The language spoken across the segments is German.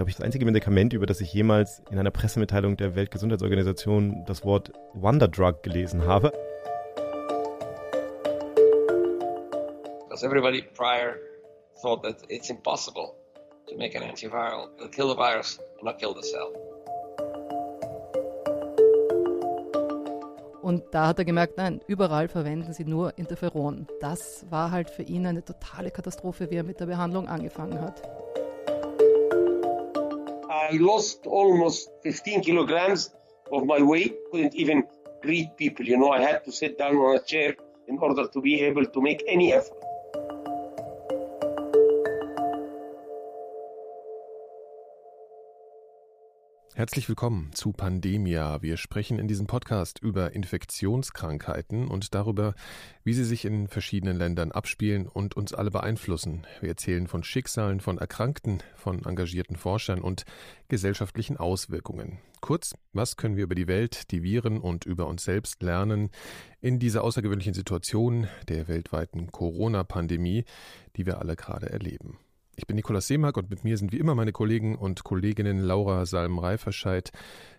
glaube ich, das einzige Medikament, über das ich jemals in einer Pressemitteilung der Weltgesundheitsorganisation das Wort Wonder Drug gelesen habe. Because everybody prior thought that it's impossible to make an antiviral that kill the virus and not kill the cell. Und da hat er gemerkt, nein, überall verwenden sie nur Interferon. Das war halt für ihn eine totale Katastrophe, wie er mit der Behandlung angefangen hat. I lost almost 15 kilograms of my weight. Couldn't even greet people. You know, I had to sit down on a chair in order to be able to make any effort. Herzlich willkommen zu Pandemia. Wir sprechen in diesem Podcast über Infektionskrankheiten und darüber, wie sie sich in verschiedenen Ländern abspielen und uns alle beeinflussen. Wir erzählen von Schicksalen von Erkrankten, von engagierten Forschern und gesellschaftlichen Auswirkungen. Kurz, was können wir über die Welt, die Viren und über uns selbst lernen in dieser außergewöhnlichen Situation der weltweiten Corona-Pandemie, die wir alle gerade erleben? Ich bin Nikolaus Seemark und mit mir sind wie immer meine Kollegen und Kolleginnen Laura Salm-Reiferscheid,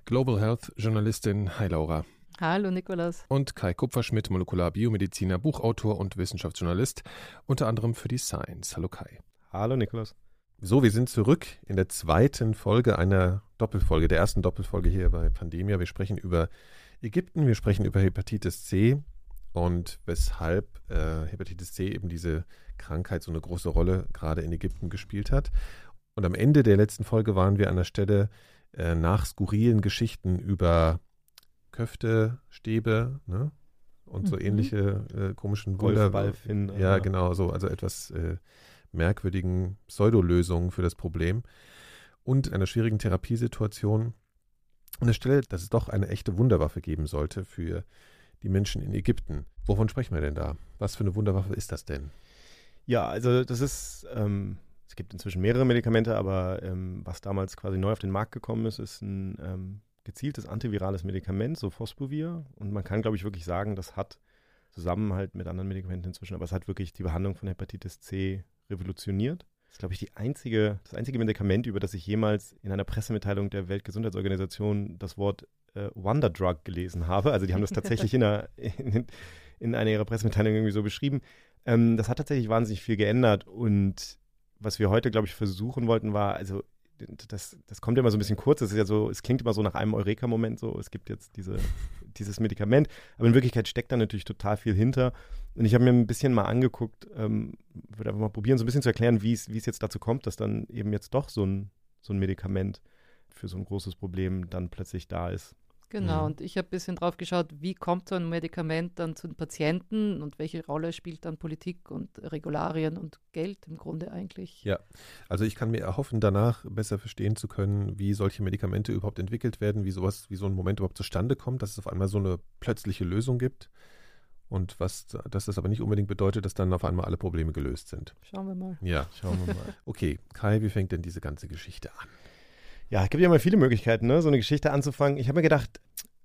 Global Health Journalistin. Hi Laura. Hallo Nikolaus. Und Kai Kupferschmidt, Molekularbiomediziner, Buchautor und Wissenschaftsjournalist, unter anderem für die Science. Hallo Kai. Hallo Nikolaus. So, wir sind zurück in der zweiten Folge einer Doppelfolge, der ersten Doppelfolge hier bei Pandemia. Wir sprechen über Ägypten, wir sprechen über Hepatitis C und weshalb äh, Hepatitis C eben diese Krankheit so eine große Rolle gerade in Ägypten gespielt hat. Und am Ende der letzten Folge waren wir an der Stelle äh, nach skurrilen Geschichten über Köftestäbe ne? und so mhm. ähnliche äh, komischen Wunder. Ja, genau, so, also etwas äh, merkwürdigen Pseudolösungen für das Problem und einer schwierigen Therapiesituation. An der Stelle, dass es doch eine echte Wunderwaffe geben sollte für die Menschen in Ägypten. Wovon sprechen wir denn da? Was für eine Wunderwaffe ist das denn? Ja, also das ist, ähm, es gibt inzwischen mehrere Medikamente, aber ähm, was damals quasi neu auf den Markt gekommen ist, ist ein ähm, gezieltes antivirales Medikament, so Phospovir. Und man kann, glaube ich, wirklich sagen, das hat zusammen halt mit anderen Medikamenten inzwischen, aber es hat wirklich die Behandlung von Hepatitis C revolutioniert. Das ist, glaube ich, einzige, das einzige Medikament, über das ich jemals in einer Pressemitteilung der Weltgesundheitsorganisation das Wort äh, Wonder Drug gelesen habe. Also die haben das tatsächlich in einer, in, in einer ihrer Pressemitteilungen irgendwie so beschrieben. Ähm, das hat tatsächlich wahnsinnig viel geändert und was wir heute, glaube ich, versuchen wollten, war, also das, das kommt immer so ein bisschen kurz, es ist ja so, es klingt immer so nach einem Eureka-Moment, so, es gibt jetzt diese, dieses Medikament, aber in Wirklichkeit steckt da natürlich total viel hinter. Und ich habe mir ein bisschen mal angeguckt, ähm, würde einfach mal probieren, so ein bisschen zu erklären, wie es jetzt dazu kommt, dass dann eben jetzt doch so ein, so ein Medikament für so ein großes Problem dann plötzlich da ist. Genau, mhm. und ich habe ein bisschen drauf geschaut, wie kommt so ein Medikament dann zu den Patienten und welche Rolle spielt dann Politik und Regularien und Geld im Grunde eigentlich? Ja, also ich kann mir erhoffen, danach besser verstehen zu können, wie solche Medikamente überhaupt entwickelt werden, wie sowas, wie so ein Moment überhaupt zustande kommt, dass es auf einmal so eine plötzliche Lösung gibt. Und was, dass das aber nicht unbedingt bedeutet, dass dann auf einmal alle Probleme gelöst sind. Schauen wir mal. Ja, schauen wir mal. Okay, Kai, wie fängt denn diese ganze Geschichte an? Ja, es gibt ja mal viele Möglichkeiten, ne? so eine Geschichte anzufangen. Ich habe mir gedacht,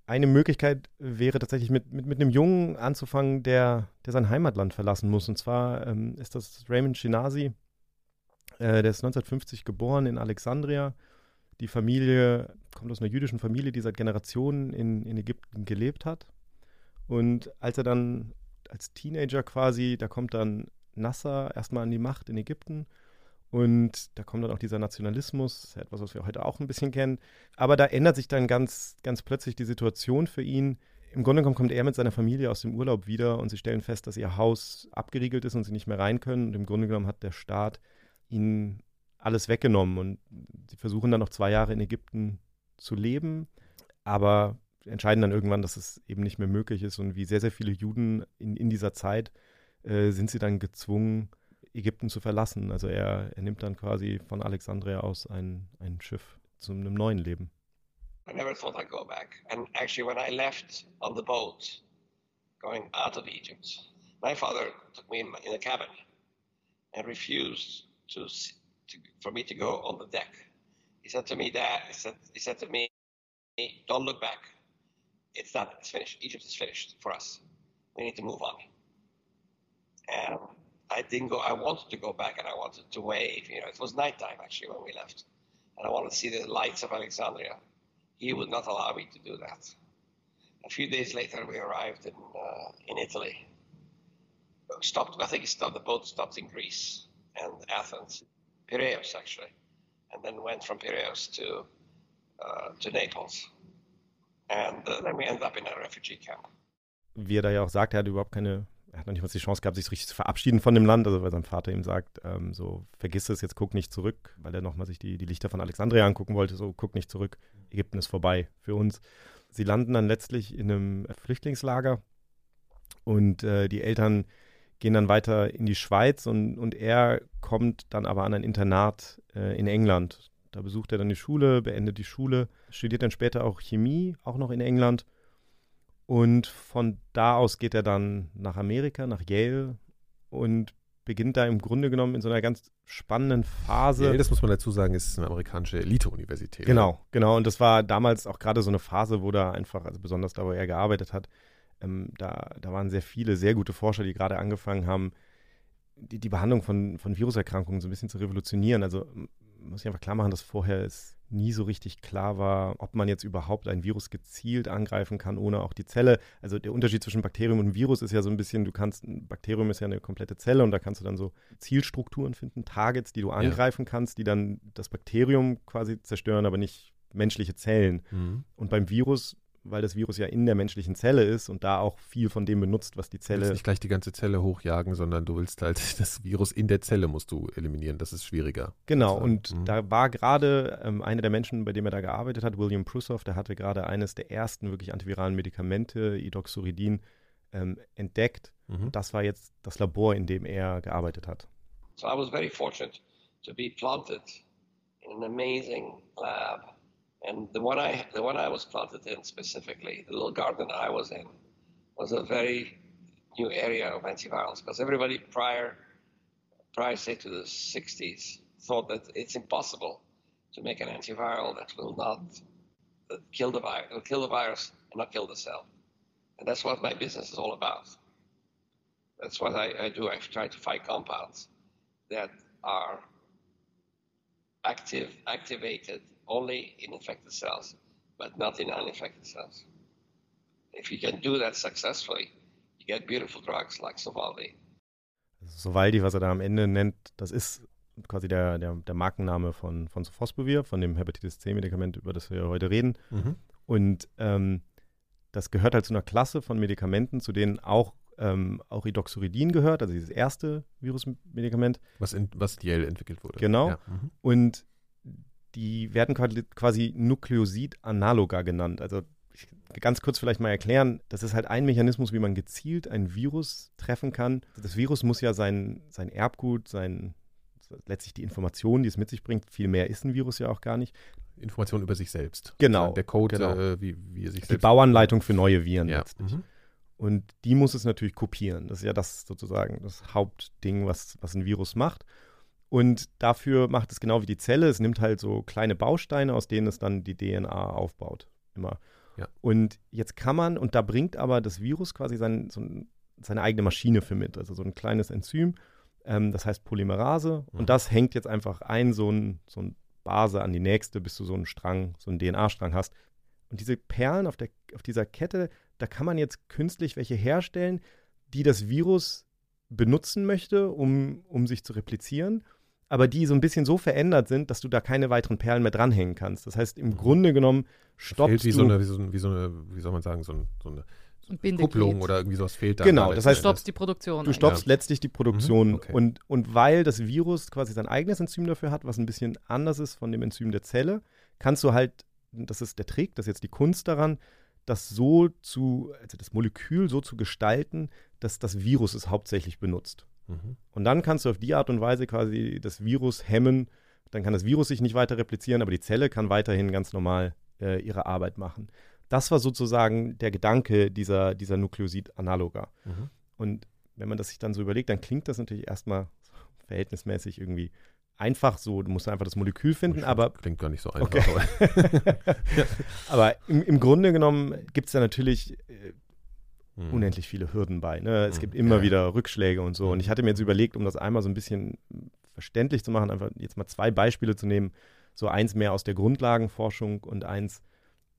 eine Möglichkeit wäre tatsächlich mit, mit, mit einem Jungen anzufangen, der, der sein Heimatland verlassen muss. Und zwar ähm, ist das Raymond Shinazi. Äh, der ist 1950 geboren in Alexandria. Die Familie kommt aus einer jüdischen Familie, die seit Generationen in, in Ägypten gelebt hat. Und als er dann als Teenager quasi, da kommt dann Nasser erstmal an die Macht in Ägypten und da kommt dann auch dieser Nationalismus, etwas, was wir heute auch ein bisschen kennen. Aber da ändert sich dann ganz, ganz plötzlich die Situation für ihn. Im Grunde genommen kommt er mit seiner Familie aus dem Urlaub wieder und sie stellen fest, dass ihr Haus abgeriegelt ist und sie nicht mehr rein können. Und im Grunde genommen hat der Staat ihnen alles weggenommen. Und sie versuchen dann noch zwei Jahre in Ägypten zu leben, aber entscheiden dann irgendwann, dass es eben nicht mehr möglich ist. Und wie sehr, sehr viele Juden in, in dieser Zeit äh, sind sie dann gezwungen, Ägypten zu verlassen. Also er, er nimmt dann quasi von Alexandria aus ein, ein Schiff zu einem neuen Leben. I never thought I'd go back. And actually, when I left on the boat, going out of Egypt, my father took me in, in a cabin and refused to, to, for me to go on the deck. He said to me, Dad, he said, he said to me, don't look back. It's done. It's finished. Egypt is finished for us. We need to move on. And I didn't go. I wanted to go back, and I wanted to wave. You know, it was nighttime actually when we left, and I wanted to see the lights of Alexandria. He would not allow me to do that. A few days later, we arrived in, uh, in Italy. Stopped, I think stopped, the boat stopped in Greece and Athens, Piraeus actually, and then went from Piraeus to, uh, to Naples. And uh, then we ended up in a refugee camp. Wie er da ja auch sagt, er überhaupt keine hat noch nicht mal die Chance gehabt, sich richtig zu verabschieden von dem Land, also weil sein Vater ihm sagt, ähm, so vergiss es, jetzt guck nicht zurück, weil er nochmal sich die, die Lichter von Alexandria angucken wollte, so guck nicht zurück, Ägypten ist vorbei für uns. Sie landen dann letztlich in einem Flüchtlingslager und äh, die Eltern gehen dann weiter in die Schweiz und, und er kommt dann aber an ein Internat äh, in England. Da besucht er dann die Schule, beendet die Schule, studiert dann später auch Chemie, auch noch in England und von da aus geht er dann nach Amerika, nach Yale und beginnt da im Grunde genommen in so einer ganz spannenden Phase. Yale, das muss man dazu sagen, ist eine amerikanische Elite-Universität. Genau, genau. Und das war damals auch gerade so eine Phase, wo da einfach, also besonders da, wo er gearbeitet hat, ähm, da, da waren sehr viele sehr gute Forscher, die gerade angefangen haben, die, die Behandlung von, von Viruserkrankungen so ein bisschen zu revolutionieren. Also muss ich einfach klar machen, dass vorher es nie so richtig klar war, ob man jetzt überhaupt ein Virus gezielt angreifen kann, ohne auch die Zelle. Also der Unterschied zwischen Bakterium und Virus ist ja so ein bisschen, du kannst, ein Bakterium ist ja eine komplette Zelle und da kannst du dann so Zielstrukturen finden, Targets, die du angreifen ja. kannst, die dann das Bakterium quasi zerstören, aber nicht menschliche Zellen. Mhm. Und beim Virus weil das Virus ja in der menschlichen Zelle ist und da auch viel von dem benutzt, was die Zelle. Du willst nicht gleich die ganze Zelle hochjagen, sondern du willst halt das Virus in der Zelle musst du eliminieren. Das ist schwieriger. Genau, also, und mhm. da war gerade ähm, einer der Menschen, bei dem er da gearbeitet hat, William Prusov, der hatte gerade eines der ersten wirklich antiviralen Medikamente, Idoxuridin, ähm, entdeckt. Mhm. Das war jetzt das Labor, in dem er gearbeitet hat. So I was very fortunate to be planted in an amazing lab. And the one I the one I was planted in specifically, the little garden I was in, was a very new area of antivirals because everybody prior prior say to the 60s thought that it's impossible to make an antiviral that will not kill the virus, will kill the virus and not kill the cell. And that's what my business is all about. That's what I, I do. I try to find compounds that are active, activated only in infected cells, but not in uninfected cells. If you can do that successfully, you get beautiful drugs like Sovaldi. Sovaldi, was er da am Ende nennt, das ist quasi der, der, der Markenname von, von Sofosbuvir, von dem Hepatitis C-Medikament, über das wir heute reden. Mhm. Und ähm, das gehört halt zu einer Klasse von Medikamenten, zu denen auch, ähm, auch Idoxuridin gehört, also dieses erste Virusmedikament. Was, in, was Yale entwickelt wurde. Genau. Ja. Mhm. Und die werden quasi Nukleosid-Analoga genannt. Also ganz kurz vielleicht mal erklären, das ist halt ein Mechanismus, wie man gezielt ein Virus treffen kann. Das Virus muss ja sein, sein Erbgut, sein, letztlich die Informationen, die es mit sich bringt, viel mehr ist ein Virus ja auch gar nicht. Informationen über sich selbst. Genau. Der Code, genau. Äh, wie, wie er sich die selbst. Die Bauanleitung für neue Viren ja. letztlich. Mhm. Und die muss es natürlich kopieren. Das ist ja das sozusagen das Hauptding, was, was ein Virus macht. Und dafür macht es genau wie die Zelle. Es nimmt halt so kleine Bausteine, aus denen es dann die DNA aufbaut. Immer. Ja. Und jetzt kann man, und da bringt aber das Virus quasi sein, so seine eigene Maschine für mit. Also so ein kleines Enzym, ähm, das heißt Polymerase. Mhm. Und das hängt jetzt einfach ein, so ein, so ein Base an die nächste, bis du so einen Strang, so einen DNA-Strang hast. Und diese Perlen auf, der, auf dieser Kette, da kann man jetzt künstlich welche herstellen, die das Virus benutzen möchte, um, um sich zu replizieren aber die so ein bisschen so verändert sind, dass du da keine weiteren Perlen mehr dranhängen kannst. Das heißt, im. Grunde genommen stoppst wie du... So eine, wie, so eine, wie so eine, wie soll man sagen, so, ein, so eine ein Kupplung oder irgendwie sowas fehlt da. Genau, das heißt, du stoppst die Produktion. Du stoppst ja. letztlich die Produktion. Mhm, okay. und, und weil das Virus quasi sein eigenes Enzym dafür hat, was ein bisschen anders ist von dem Enzym der Zelle, kannst du halt, das ist der Trick, das ist jetzt die Kunst daran, das so zu, also das Molekül so zu gestalten, dass das Virus es hauptsächlich benutzt. Mhm. Und dann kannst du auf die Art und Weise quasi das Virus hemmen. Dann kann das Virus sich nicht weiter replizieren, aber die Zelle kann weiterhin ganz normal äh, ihre Arbeit machen. Das war sozusagen der Gedanke dieser, dieser Nukleosid-Analoga. Mhm. Und wenn man das sich dann so überlegt, dann klingt das natürlich erstmal verhältnismäßig irgendwie einfach so. Du musst einfach das Molekül finden, aber. Klingt gar nicht so einfach. Okay. Aber, aber im, im, Grunde genommen gibt es da natürlich äh. Unendlich viele Hürden bei. Ne? Es mhm. gibt immer wieder Rückschläge und so. Und ich hatte mir jetzt überlegt, um das einmal so ein bisschen verständlich zu machen, einfach jetzt mal zwei Beispiele zu nehmen. So eins mehr aus der Grundlagenforschung und eins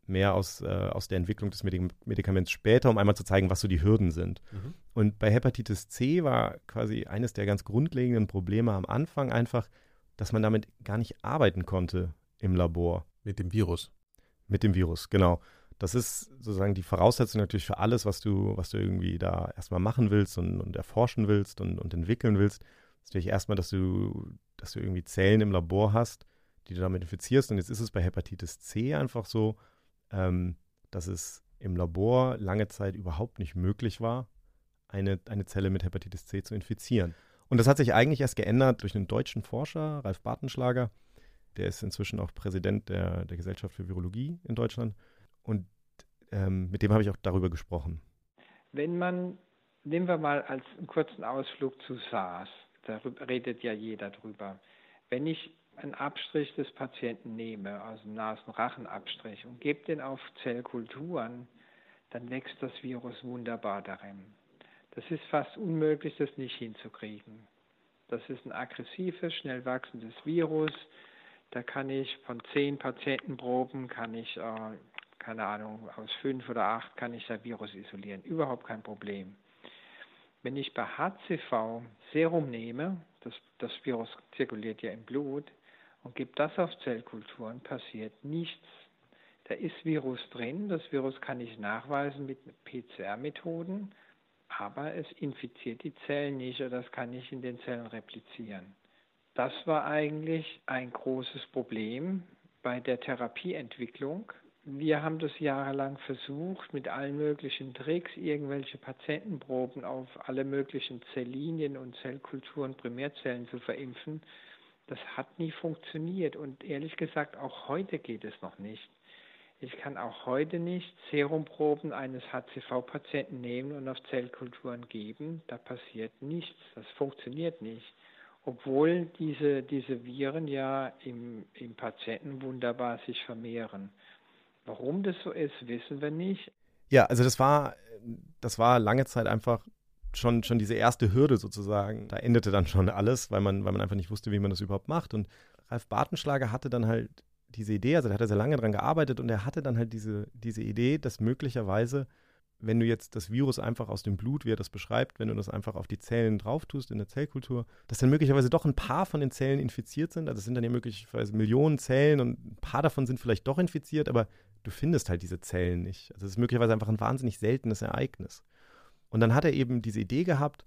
mehr aus, äh, aus der Entwicklung des Medik Medikaments später, um einmal zu zeigen, was so die Hürden sind. Mhm. Und bei Hepatitis C war quasi eines der ganz grundlegenden Probleme am Anfang einfach, dass man damit gar nicht arbeiten konnte im Labor. Mit dem Virus. Mit dem Virus, genau. Das ist sozusagen die Voraussetzung natürlich für alles, was du, was du irgendwie da erstmal machen willst und, und erforschen willst und, und entwickeln willst. Das ist natürlich erstmal, dass du, dass du irgendwie Zellen im Labor hast, die du damit infizierst. Und jetzt ist es bei Hepatitis C einfach so, ähm, dass es im Labor lange Zeit überhaupt nicht möglich war, eine, eine Zelle mit Hepatitis C zu infizieren. Und das hat sich eigentlich erst geändert durch einen deutschen Forscher, Ralf Bartenschlager. Der ist inzwischen auch Präsident der, der Gesellschaft für Virologie in Deutschland. Und ähm, mit dem habe ich auch darüber gesprochen. Wenn man, nehmen wir mal als einen kurzen Ausflug zu SARS, da redet ja jeder drüber. Wenn ich einen Abstrich des Patienten nehme, also einen Nasenrachenabstrich, und gebe den auf Zellkulturen, dann wächst das Virus wunderbar darin. Das ist fast unmöglich, das nicht hinzukriegen. Das ist ein aggressives, schnell wachsendes Virus. Da kann ich von zehn Patientenproben, kann ich, äh, keine Ahnung, aus fünf oder acht kann ich das Virus isolieren. Überhaupt kein Problem. Wenn ich bei HCV Serum nehme, das, das Virus zirkuliert ja im Blut, und gebe das auf Zellkulturen, passiert nichts. Da ist Virus drin, das Virus kann ich nachweisen mit PCR-Methoden, aber es infiziert die Zellen nicht oder das kann nicht in den Zellen replizieren. Das war eigentlich ein großes Problem bei der Therapieentwicklung. Wir haben das jahrelang versucht, mit allen möglichen Tricks irgendwelche Patientenproben auf alle möglichen Zelllinien und Zellkulturen, Primärzellen zu verimpfen. Das hat nie funktioniert und ehrlich gesagt auch heute geht es noch nicht. Ich kann auch heute nicht Serumproben eines HCV-Patienten nehmen und auf Zellkulturen geben. Da passiert nichts. Das funktioniert nicht. Obwohl diese, diese Viren ja im, im Patienten wunderbar sich vermehren. Warum das so ist, wissen wir nicht. Ja, also das war, das war lange Zeit einfach schon, schon diese erste Hürde sozusagen, da endete dann schon alles, weil man, weil man einfach nicht wusste, wie man das überhaupt macht. Und Ralf Bartenschlager hatte dann halt diese Idee, also da hat er sehr lange dran gearbeitet und er hatte dann halt diese, diese Idee, dass möglicherweise, wenn du jetzt das Virus einfach aus dem Blut, wie er das beschreibt, wenn du das einfach auf die Zellen drauf tust in der Zellkultur, dass dann möglicherweise doch ein paar von den Zellen infiziert sind. Also es sind dann ja möglicherweise Millionen Zellen und ein paar davon sind vielleicht doch infiziert, aber du findest halt diese Zellen nicht. Also es ist möglicherweise einfach ein wahnsinnig seltenes Ereignis. Und dann hat er eben diese Idee gehabt,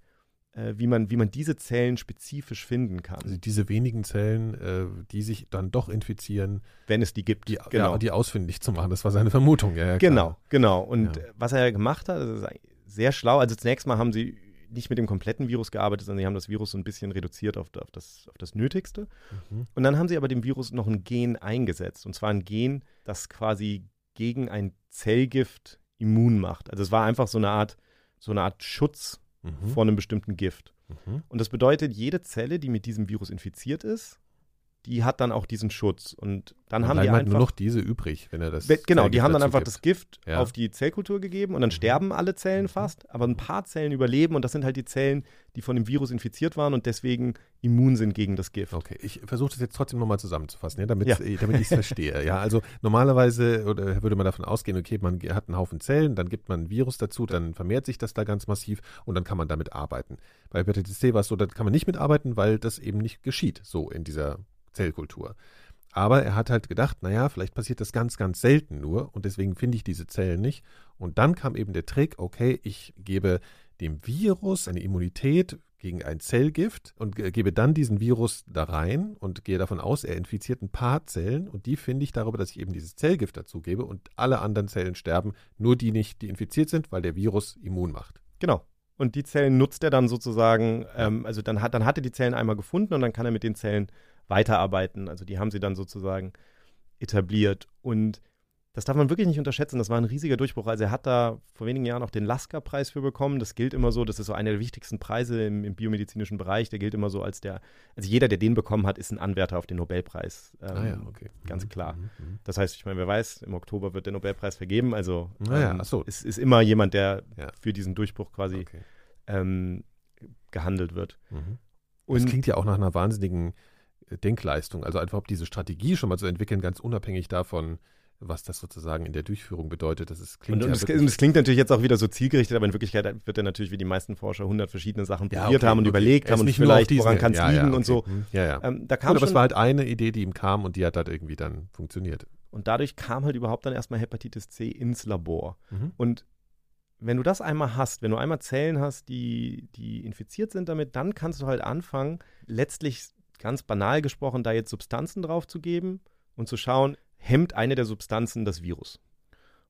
äh, wie, man, wie man diese Zellen spezifisch finden kann. Also diese wenigen Zellen, äh, die sich dann doch infizieren. Wenn es die gibt. Die, genau. Ja, die ausfindig zu machen, das war seine Vermutung. Ja, ja, genau, genau. Und ja. was er gemacht hat, das ist sehr schlau. Also zunächst mal haben sie nicht mit dem kompletten Virus gearbeitet, sondern sie haben das Virus so ein bisschen reduziert auf, auf, das, auf das Nötigste. Mhm. Und dann haben sie aber dem Virus noch ein Gen eingesetzt. Und zwar ein Gen, das quasi gegen ein Zellgift immun macht. Also es war einfach so eine Art so eine Art Schutz mhm. vor einem bestimmten Gift. Mhm. Und das bedeutet, jede Zelle, die mit diesem Virus infiziert ist, die hat dann auch diesen Schutz. Und dann und haben die einfach nur noch diese übrig, wenn er das. Genau, die haben dann einfach gibt. das Gift ja. auf die Zellkultur gegeben und dann mhm. sterben alle Zellen mhm. fast, aber ein paar Zellen überleben und das sind halt die Zellen, die von dem Virus infiziert waren und deswegen immun sind gegen das Gift. Okay, ich versuche das jetzt trotzdem nochmal zusammenzufassen, ja, damit, ja. damit ich es verstehe. Ja, also normalerweise oder würde man davon ausgehen, okay, man hat einen Haufen Zellen, dann gibt man ein Virus dazu, dann vermehrt sich das da ganz massiv und dann kann man damit arbeiten. Bei Hepatitis C war es so, da kann man nicht mitarbeiten, weil das eben nicht geschieht, so in dieser Zellkultur. Aber er hat halt gedacht, naja, vielleicht passiert das ganz, ganz selten nur und deswegen finde ich diese Zellen nicht. Und dann kam eben der Trick, okay, ich gebe dem Virus eine Immunität gegen ein Zellgift und gebe dann diesen Virus da rein und gehe davon aus, er infiziert ein paar Zellen und die finde ich darüber, dass ich eben dieses Zellgift dazu gebe und alle anderen Zellen sterben, nur die nicht, die infiziert sind, weil der Virus immun macht. Genau. Und die Zellen nutzt er dann sozusagen, ähm, also dann hat, dann hat er die Zellen einmal gefunden und dann kann er mit den Zellen weiterarbeiten. Also die haben sie dann sozusagen etabliert. Und das darf man wirklich nicht unterschätzen. Das war ein riesiger Durchbruch. Also er hat da vor wenigen Jahren auch den Lasker-Preis für bekommen. Das gilt immer so, das ist so einer der wichtigsten Preise im, im, biomedizinischen Bereich. Der gilt immer so als der, also jeder, der den bekommen hat, ist ein Anwärter auf den Nobelpreis. Ähm, ah ja, okay. Ganz mhm, klar. Mhm, mhm. Das heißt, ich meine, wer weiß, im Oktober wird der Nobelpreis vergeben. Also ah, ja, ähm, so. es ist immer jemand, der ja. für diesen Durchbruch quasi okay. ähm, gehandelt wird. Mhm. Und das klingt ja auch nach einer wahnsinnigen Denkleistung, also einfach diese Strategie schon mal zu entwickeln, ganz unabhängig davon, was das sozusagen in der Durchführung bedeutet. Das ist, klingt und, und, ja es, und es, klingt natürlich jetzt auch wieder so zielgerichtet, aber in Wirklichkeit wird er natürlich wie die meisten Forscher 100 verschiedene Sachen ja, probiert okay, haben und okay. überlegt haben und nicht vielleicht, diesen, woran kann es ja, liegen okay. und so. Hm, ja, ja. Ähm, da kam Gut, aber es war halt eine Idee, die ihm kam und die hat halt irgendwie dann funktioniert. Und dadurch kam halt überhaupt dann erstmal Hepatitis C ins Labor. Mhm. Und wenn du das einmal hast, wenn du einmal Zellen hast, die, die infiziert sind damit, dann kannst du halt anfangen, letztlich ganz banal gesprochen, da jetzt Substanzen drauf zu geben und zu schauen, hemmt eine der Substanzen das Virus.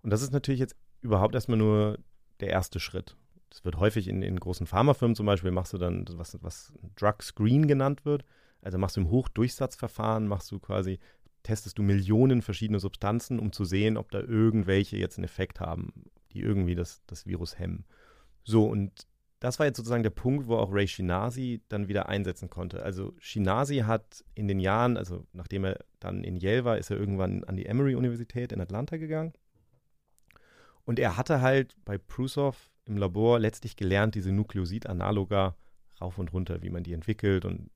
Und das ist natürlich jetzt überhaupt erstmal nur der erste Schritt. Das wird häufig in, in großen Pharmafirmen zum Beispiel, machst du dann, was, was Drug Screen genannt wird. Also machst du im Hochdurchsatzverfahren, machst du quasi, testest du Millionen verschiedene Substanzen, um zu sehen, ob da irgendwelche jetzt einen Effekt haben, die irgendwie das, das Virus hemmen. So, und das war jetzt sozusagen der Punkt, wo auch Ray Shinazi dann wieder einsetzen konnte. Also Shinazi hat in den Jahren, also nachdem er dann in Yale war, ist er irgendwann an die Emory-Universität in Atlanta gegangen. Und er hatte halt bei Prusow im Labor letztlich gelernt, diese Nukleosid-Analoga rauf und runter, wie man die entwickelt und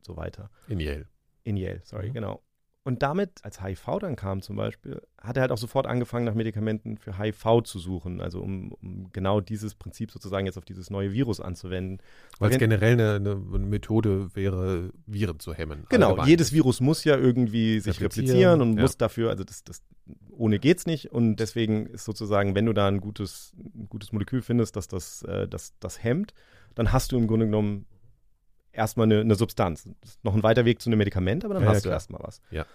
so weiter. In Yale. In Yale, sorry, mhm. genau. Und damit, als HIV dann kam zum Beispiel, hat er halt auch sofort angefangen, nach Medikamenten für HIV zu suchen, also um, um genau dieses Prinzip sozusagen jetzt auf dieses neue Virus anzuwenden. Weil es generell eine, eine, Methode wäre, Viren zu hemmen. Genau, allgemein. jedes Virus muss ja irgendwie sich replizieren, replizieren und ja. muss dafür, also das, das ohne geht's nicht. Und deswegen ist sozusagen, wenn du da ein gutes, ein gutes Molekül findest, dass das, äh, das, das hemmt, dann hast du im Grunde genommen erstmal eine, eine Substanz. Das ist noch ein weiter Weg zu einem Medikament, aber dann ja, hast ja, du erstmal was. Ja.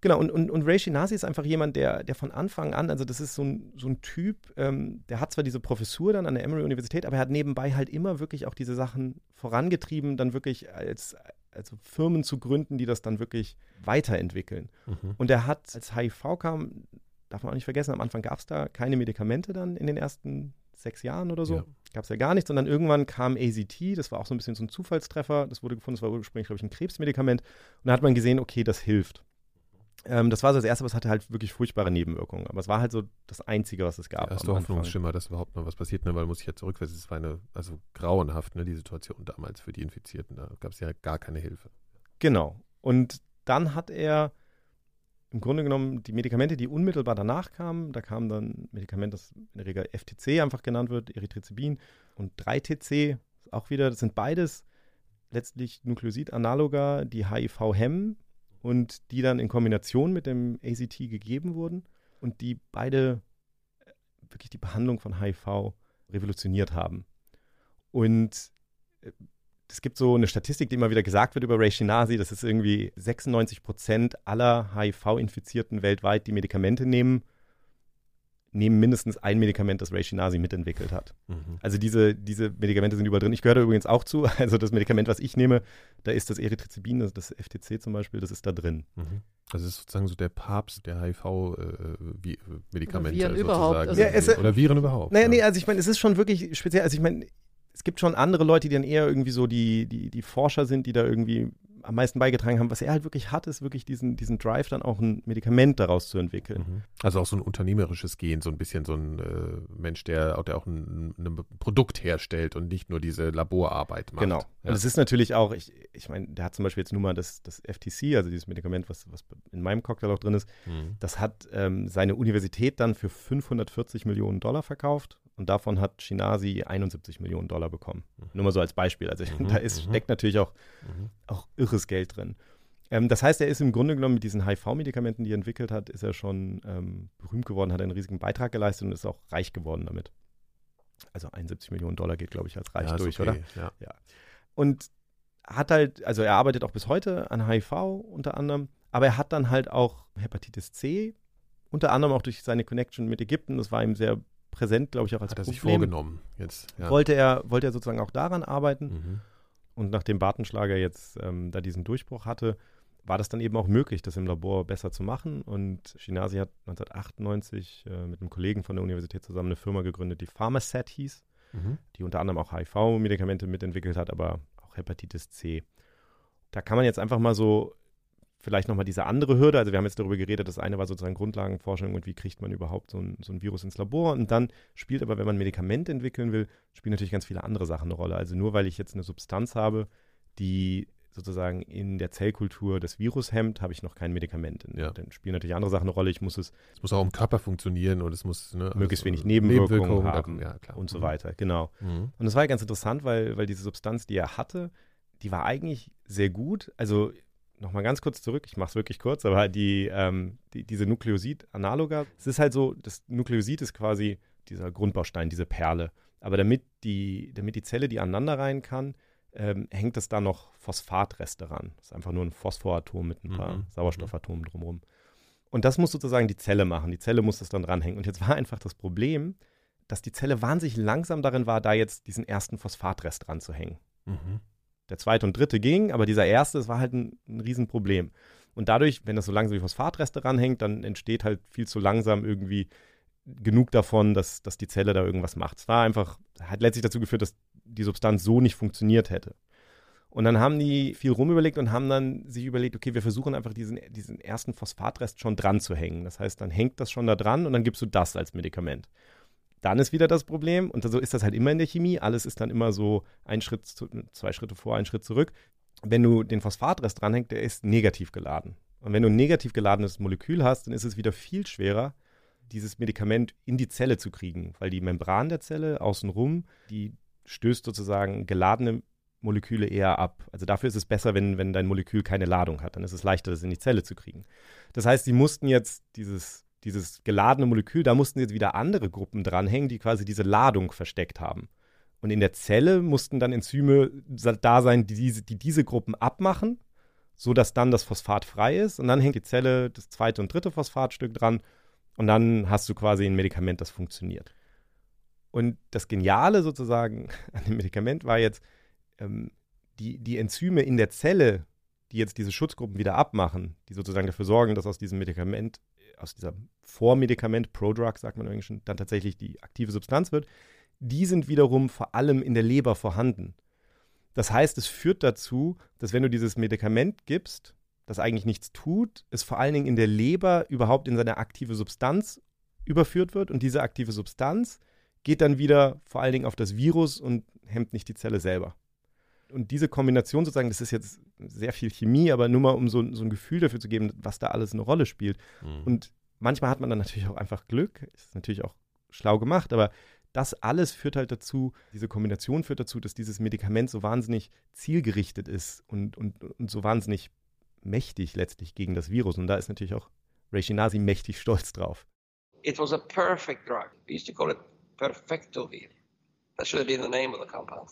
Genau, und, und, und Ray Shinasi ist einfach jemand, der, der von Anfang an, also das ist so ein, so ein Typ, ähm, der hat zwar diese Professur dann an der Emory-Universität, aber er hat nebenbei halt immer wirklich auch diese Sachen vorangetrieben, dann wirklich als also Firmen zu gründen, die das dann wirklich weiterentwickeln. Mhm. Und er hat, als HIV kam, darf man auch nicht vergessen, am Anfang gab es da keine Medikamente dann in den ersten sechs Jahren oder so. Ja. Gab es ja gar nichts. Und dann irgendwann kam AZT, das war auch so ein bisschen so ein Zufallstreffer. Das wurde gefunden, das war ursprünglich, glaube ich, ein Krebsmedikament. Und da hat man gesehen, okay, das hilft. Ähm, das war so das Erste, was hatte halt wirklich furchtbare Nebenwirkungen. Aber es war halt so das Einzige, was es gab. Der erste Hoffnungsschimmer, dass überhaupt mal was passiert, ne? weil muss ich ja zurückweisen, es war eine, also grauenhaft, ne, die Situation damals für die Infizierten. Da gab es ja gar keine Hilfe. Genau. Und dann hat er im Grunde genommen die Medikamente, die unmittelbar danach kamen, da kam dann ein Medikament, das in der Regel FTC einfach genannt wird, Erythricibin und 3TC, auch wieder, das sind beides letztlich Nukleosid-Analoga, die HIV hemmen und die dann in Kombination mit dem ACT gegeben wurden und die beide äh, wirklich die Behandlung von HIV revolutioniert haben. Und äh, es gibt so eine Statistik, die immer wieder gesagt wird über Ray Shinazi, das ist irgendwie 96 Prozent aller HIV-Infizierten weltweit, die Medikamente nehmen, nehmen mindestens ein Medikament, das Ray Shinazi mitentwickelt hat. Mhm. Also diese, diese Medikamente sind überall drin. Ich gehöre da übrigens auch zu. Also das Medikament, was ich nehme, da ist das Erythricibin, das, das FTC zum Beispiel, das ist da drin. Mhm. Also es ist sozusagen so der Papst der HIV-Medikamente. Äh, Viren überhaupt. Also, ja, es, oder Viren überhaupt. Naja, ja. nee, also ich meine, es ist schon wirklich speziell. Also ich meine, es gibt schon andere Leute, die dann eher irgendwie so die, die, die Forscher sind, die da irgendwie am meisten beigetragen haben. Was er halt wirklich hat, ist wirklich diesen, diesen Drive, dann auch ein Medikament daraus zu entwickeln. Mhm. Also auch so ein unternehmerisches Gehen, so ein bisschen so ein äh, Mensch, der, der auch ein, ein, Produkt herstellt und nicht nur diese Laborarbeit macht. Genau. Ja. Und es ist natürlich auch, ich, ich meine, der hat zum Beispiel jetzt nur mal das, das FTC, also dieses Medikament, was, was in meinem Cocktail auch drin ist, mhm. das hat ähm, seine Universität dann für 540 Millionen Dollar verkauft und davon hat Shinasi 71 Millionen Dollar bekommen. Mhm. Nur mal so als Beispiel. Also mhm, da ist, mhm. steckt natürlich auch, mhm. auch irres Geld drin. Ähm, das heißt, er ist im Grunde genommen mit diesen HIV-Medikamenten, die er entwickelt hat, ist er schon ähm, berühmt geworden, hat einen riesigen Beitrag geleistet und ist auch reich geworden damit. Also 71 Millionen Dollar geht, glaube ich, als reich ja, durch, okay. oder? Ja. ja. Und hat halt, also er arbeitet auch bis heute an HIV unter anderem, aber er hat dann halt auch Hepatitis C, unter anderem auch durch seine Connection mit Ägypten. Das war ihm sehr präsent, glaube ich, auch als Hat er sich vorgenommen jetzt. Ja. Wollte, er, wollte er sozusagen auch daran arbeiten. Mhm. Und nachdem Bartenschlager jetzt ähm, da diesen Durchbruch hatte, war das dann eben auch möglich, das im Labor besser zu machen. Und Shinasi hat 1998 äh, mit einem Kollegen von der Universität zusammen eine Firma gegründet, die Pharmaset hieß, mhm. die unter anderem auch HIV-Medikamente mitentwickelt hat, aber auch Hepatitis C. Da kann man jetzt einfach mal so vielleicht nochmal diese andere Hürde. Also wir haben jetzt darüber geredet, das eine war sozusagen Grundlagenforschung und wie kriegt man überhaupt so ein, so ein Virus ins Labor. Und dann spielt aber, wenn man Medikamente entwickeln will, spielen natürlich ganz viele andere Sachen eine Rolle. Also nur weil ich jetzt eine Substanz habe, die sozusagen in der Zellkultur das Virus hemmt, habe ich noch kein Medikament. Ja. Dann spielen natürlich andere Sachen eine Rolle. Ich muss es Es muss auch im Körper funktionieren und es muss ne, möglichst also, wenig Nebenwirkungen, Nebenwirkungen haben ja, klar. und so Mhm. weiter. Genau. Mhm. Und das war ja ganz interessant, weil, weil diese Substanz, die er hatte, die war eigentlich sehr gut. Also nochmal ganz kurz zurück, ich mache es wirklich kurz, aber die, ähm, die, diese Nukleosid-Analoga, es ist halt so, das Nukleosid ist quasi dieser Grundbaustein, diese Perle. Aber damit die, damit die Zelle die aneinander rein kann, ähm, hängt es da noch Phosphatreste ran. Das ist einfach nur ein Phosphoratom mit ein paar Mhm. Sauerstoffatomen drumherum. Und das muss sozusagen die Zelle machen. Die Zelle muss das dann dranhängen. Und jetzt war einfach das Problem, dass die Zelle wahnsinnig langsam darin war, da jetzt diesen ersten Phosphatrest ranzuhängen. Mhm. Der zweite und dritte ging, aber dieser erste, das war halt ein, ein Riesenproblem. Und dadurch, wenn das so langsam wie Phosphatreste ranhängt, dann entsteht halt viel zu langsam irgendwie genug davon, dass, dass die Zelle da irgendwas macht. Es war einfach, hat letztlich dazu geführt, dass die Substanz so nicht funktioniert hätte. Und dann haben die viel rumüberlegt und haben dann sich überlegt, okay, wir versuchen einfach diesen, diesen ersten Phosphatrest schon dran zu hängen. Das heißt, dann hängt das schon da dran und dann gibst du das als Medikament. Dann ist wieder das Problem, und so ist das halt immer in der Chemie, alles ist dann immer so ein Schritt, zu, zwei Schritte vor, ein Schritt zurück. Wenn du den Phosphatrest dranhängst, der ist negativ geladen. Und wenn du ein negativ geladenes Molekül hast, dann ist es wieder viel schwerer, dieses Medikament in die Zelle zu kriegen, weil die Membran der Zelle außenrum, die stößt sozusagen geladene Moleküle eher ab. Also dafür ist es besser, wenn, wenn dein Molekül keine Ladung hat. Dann ist es leichter, das in die Zelle zu kriegen. Das heißt, sie mussten jetzt dieses, dieses geladene Molekül, da mussten jetzt wieder andere Gruppen dranhängen, die quasi diese Ladung versteckt haben. Und in der Zelle mussten dann Enzyme da sein, die diese, die diese Gruppen abmachen, sodass dann das Phosphat frei ist. Und dann hängt die Zelle das zweite und dritte Phosphatstück dran. Und dann hast du quasi ein Medikament, das funktioniert. Und das Geniale sozusagen an dem Medikament war jetzt, ähm, die, die Enzyme in der Zelle, die jetzt diese Schutzgruppen wieder abmachen, die sozusagen dafür sorgen, dass aus diesem Medikament, aus dieser Vormedikament, Prodrug, sagt man im Englischen, dann tatsächlich die aktive Substanz wird, die sind wiederum vor allem in der Leber vorhanden. Das heißt, es führt dazu, dass wenn du dieses Medikament gibst, das eigentlich nichts tut, es vor allen Dingen in der Leber überhaupt in seine aktive Substanz überführt wird und diese aktive Substanz geht dann wieder vor allen Dingen auf das Virus und hemmt nicht die Zelle selber. Und diese Kombination sozusagen, das ist jetzt sehr viel Chemie, aber nur mal um so, so ein Gefühl dafür zu geben, was da alles eine Rolle spielt. Mhm. Und manchmal hat man dann natürlich auch einfach Glück, ist natürlich auch schlau gemacht, aber das alles führt halt dazu, diese Kombination führt dazu, dass dieses Medikament so wahnsinnig zielgerichtet ist und, und, und so wahnsinnig mächtig letztlich gegen das Virus. Und da ist natürlich auch Reichinasi mächtig stolz drauf. It was a perfect drug. We used to call it Perfectovir. That should have been the name of the compound.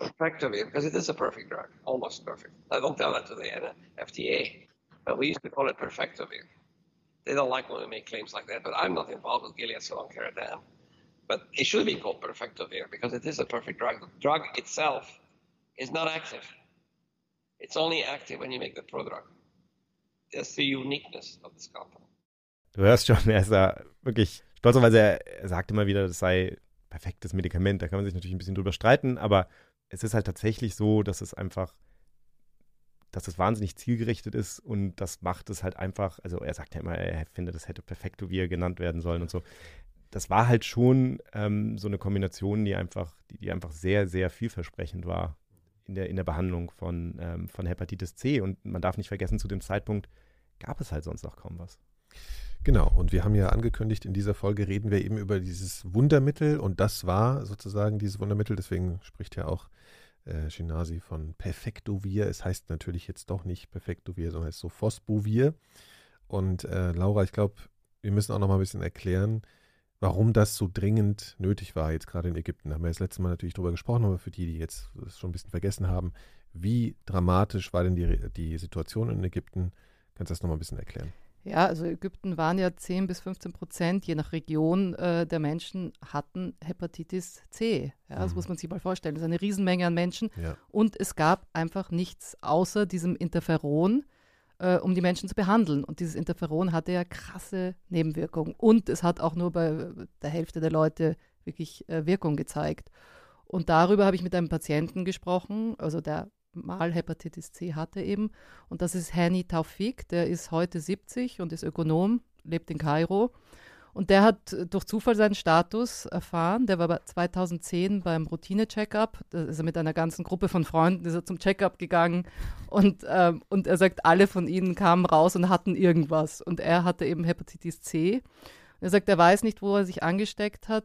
Perfectovir, because it is a perfect drug, almost perfect. I don't tell that to the FDA, but we used to call it Perfectovir. They don't like when we make claims like that, but I'm not involved with Gilead, so I don't care a damn. But it should be called Perfectovir because it is a perfect drug. The drug itself is not active. It's only active when you make the prodrug. That's the uniqueness of this compound. Du hörst schon, er ist da wirklich stolz, weil er sagt immer wieder, das sei perfektes Medikament. Da kann man sich natürlich ein bisschen drüber streiten, aber es ist halt tatsächlich so, dass es einfach, dass es wahnsinnig zielgerichtet ist und das macht es halt einfach, also er sagt ja immer, er findet, das hätte Perfektovir genannt werden sollen und so. Das war halt schon ähm, so eine Kombination, die einfach, die, die einfach sehr, sehr vielversprechend war in der, in der Behandlung von, ähm, von Hepatitis C. Und man darf nicht vergessen, zu dem Zeitpunkt gab es halt sonst noch kaum was. Genau, und wir haben ja angekündigt, in dieser Folge reden wir eben über dieses Wundermittel und das war sozusagen dieses Wundermittel, deswegen spricht ja auch äh, Shinasi von Perfektovir. Es heißt natürlich jetzt doch nicht Perfektovir, sondern es ist so Phosbovir. Und äh, Laura, ich glaube, wir müssen auch noch mal ein bisschen erklären, warum das so dringend nötig war, jetzt gerade in Ägypten. Da haben wir das letzte Mal natürlich drüber gesprochen, aber für die, die jetzt schon ein bisschen vergessen haben, wie dramatisch war denn die, die Situation in Ägypten? Kannst du das nochmal ein bisschen erklären? Ja, also Ägypten waren ja 10 bis 15 Prozent, je nach Region äh, der Menschen hatten Hepatitis C. Ja, das Mhm. muss man sich mal vorstellen. Das ist eine Riesenmenge an Menschen. Ja. Und es gab einfach nichts außer diesem Interferon, äh, um die Menschen zu behandeln. Und dieses Interferon hatte ja krasse Nebenwirkungen. Und es hat auch nur bei der Hälfte der Leute wirklich äh, Wirkung gezeigt. Und darüber habe ich mit einem Patienten gesprochen, also der mal Hepatitis C hatte eben. Und das ist Hani Taufik, der ist heute 70 und ist Ökonom, lebt in Kairo. Und der hat durch Zufall seinen Status erfahren. Der war 2010 beim Routine-Checkup. Da ist er mit einer ganzen Gruppe von Freunden ist er zum Checkup gegangen. Und, ähm, und er sagt, alle von ihnen kamen raus und hatten irgendwas. Und er hatte eben Hepatitis C. Er sagt, er weiß nicht, wo er sich angesteckt hat.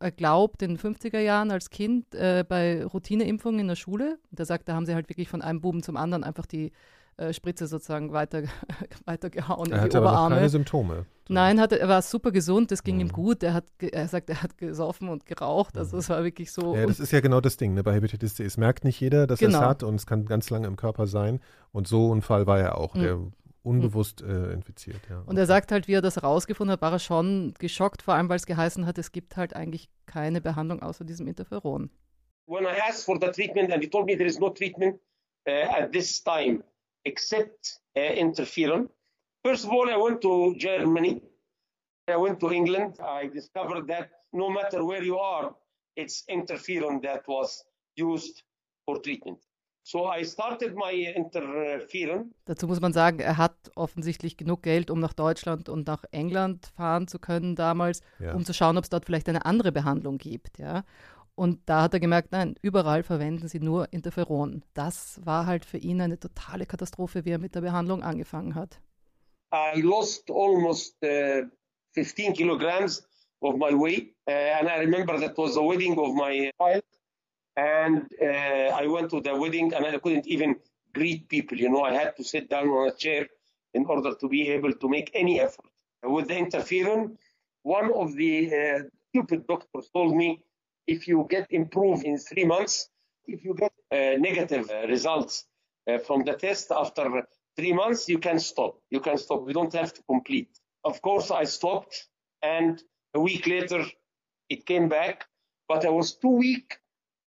Er glaubt in den 50er Jahren als Kind äh, bei Routineimpfungen in der Schule. Und er sagt, da haben sie halt wirklich von einem Buben zum anderen einfach die äh, Spritze sozusagen weiter, weitergehauen er in die Oberarme. Aber keine Symptome. Nein, hatte, er war super gesund, das ging mhm. ihm gut. Er hat, er sagt, er hat gesoffen und geraucht. Also mhm. es war wirklich so. Ja, das ist ja genau das Ding. Ne? Bei Hepatitis C, es merkt nicht jeder, dass genau. er es hat und es kann ganz lange im Körper sein. Und so ein Fall war er auch. Mhm. Der unbewusst äh, infiziert. Ja. Und er sagt halt, wie er das herausgefunden hat, war er schon geschockt, vor allem weil es geheißen hat, es gibt halt eigentlich keine Behandlung außer diesem Interferon. When I asked for the treatment and he told me there is no treatment uh, at this time except uh, interferon. First of all, I went to Germany. I went to England. I discovered that no matter where you are, it's interferon that was used for treatment. So I started my interferon. Dazu muss man sagen, er hat offensichtlich genug Geld, um nach Deutschland und nach England fahren zu können damals, ja. um zu schauen, ob es dort vielleicht eine andere Behandlung gibt. Ja? Und da hat er gemerkt, nein, überall verwenden sie nur Interferon. Das war halt für ihn eine totale Katastrophe, wie er mit der Behandlung angefangen hat. I lost almost uh, 15 kilograms of my weight. Uh, and I remember that was the wedding of my child. And uh, I went to the wedding and I couldn't even greet people. You know, I had to sit down on a chair in order to be able to make any effort. With the interferon, one of the uh, stupid doctors told me if you get improved in three months, if you get uh, negative uh, results uh, from the test after three months, you can stop. You can stop. You don't have to complete. Of course, I stopped, and a week later, it came back, but I was too weak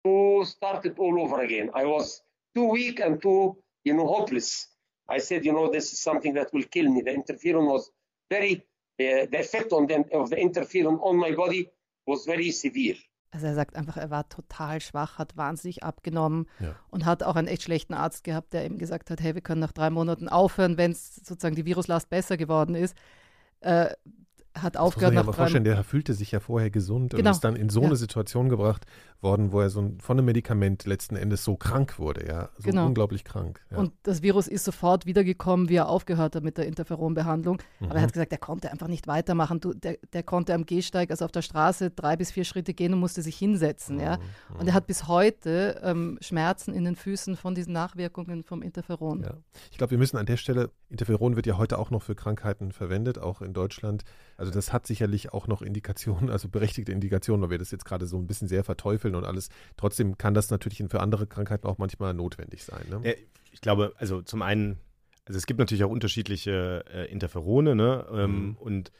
to start it all over again. I was too weak and too, you know, hopeless. I said, you know, this is something that will kill me. The interferon was very, uh, the effect on the, of the interferon on my body was very severe. Also er sagt einfach, er war total schwach, hat wahnsinnig abgenommen ja. und hat auch einen echt schlechten Arzt gehabt, der ihm gesagt hat, hey, wir können nach drei Monaten aufhören, wenn es sozusagen die Viruslast besser geworden ist. Äh, hat aufgehört. Das muss man sich aber vorstellen, der fühlte sich ja vorher gesund genau. und ist dann in so ja. eine Situation gebracht worden, wo er so ein, von einem Medikament letzten Endes so krank wurde, ja, so genau. unglaublich krank. Ja. Und das Virus ist sofort wiedergekommen, wie er aufgehört hat mit der Interferonbehandlung. Mhm. Aber er hat gesagt, er konnte einfach nicht weitermachen. Du, der, der konnte am Gehsteig, also auf der Straße, drei bis vier Schritte gehen und musste sich hinsetzen, mhm. ja. Und er hat bis heute ähm, Schmerzen in den Füßen von diesen Nachwirkungen vom Interferon. Ja. Ich glaube, wir müssen an der Stelle, Interferon wird ja heute auch noch für Krankheiten verwendet, auch in Deutschland. Also das hat sicherlich auch noch Indikationen, also berechtigte Indikationen, weil wir das jetzt gerade so ein bisschen sehr verteufeln und alles. Trotzdem kann das natürlich für andere Krankheiten auch manchmal notwendig sein. Ne? Ich glaube, also zum einen, also es gibt natürlich auch unterschiedliche äh, Interferone, ne? Ähm, mhm. Und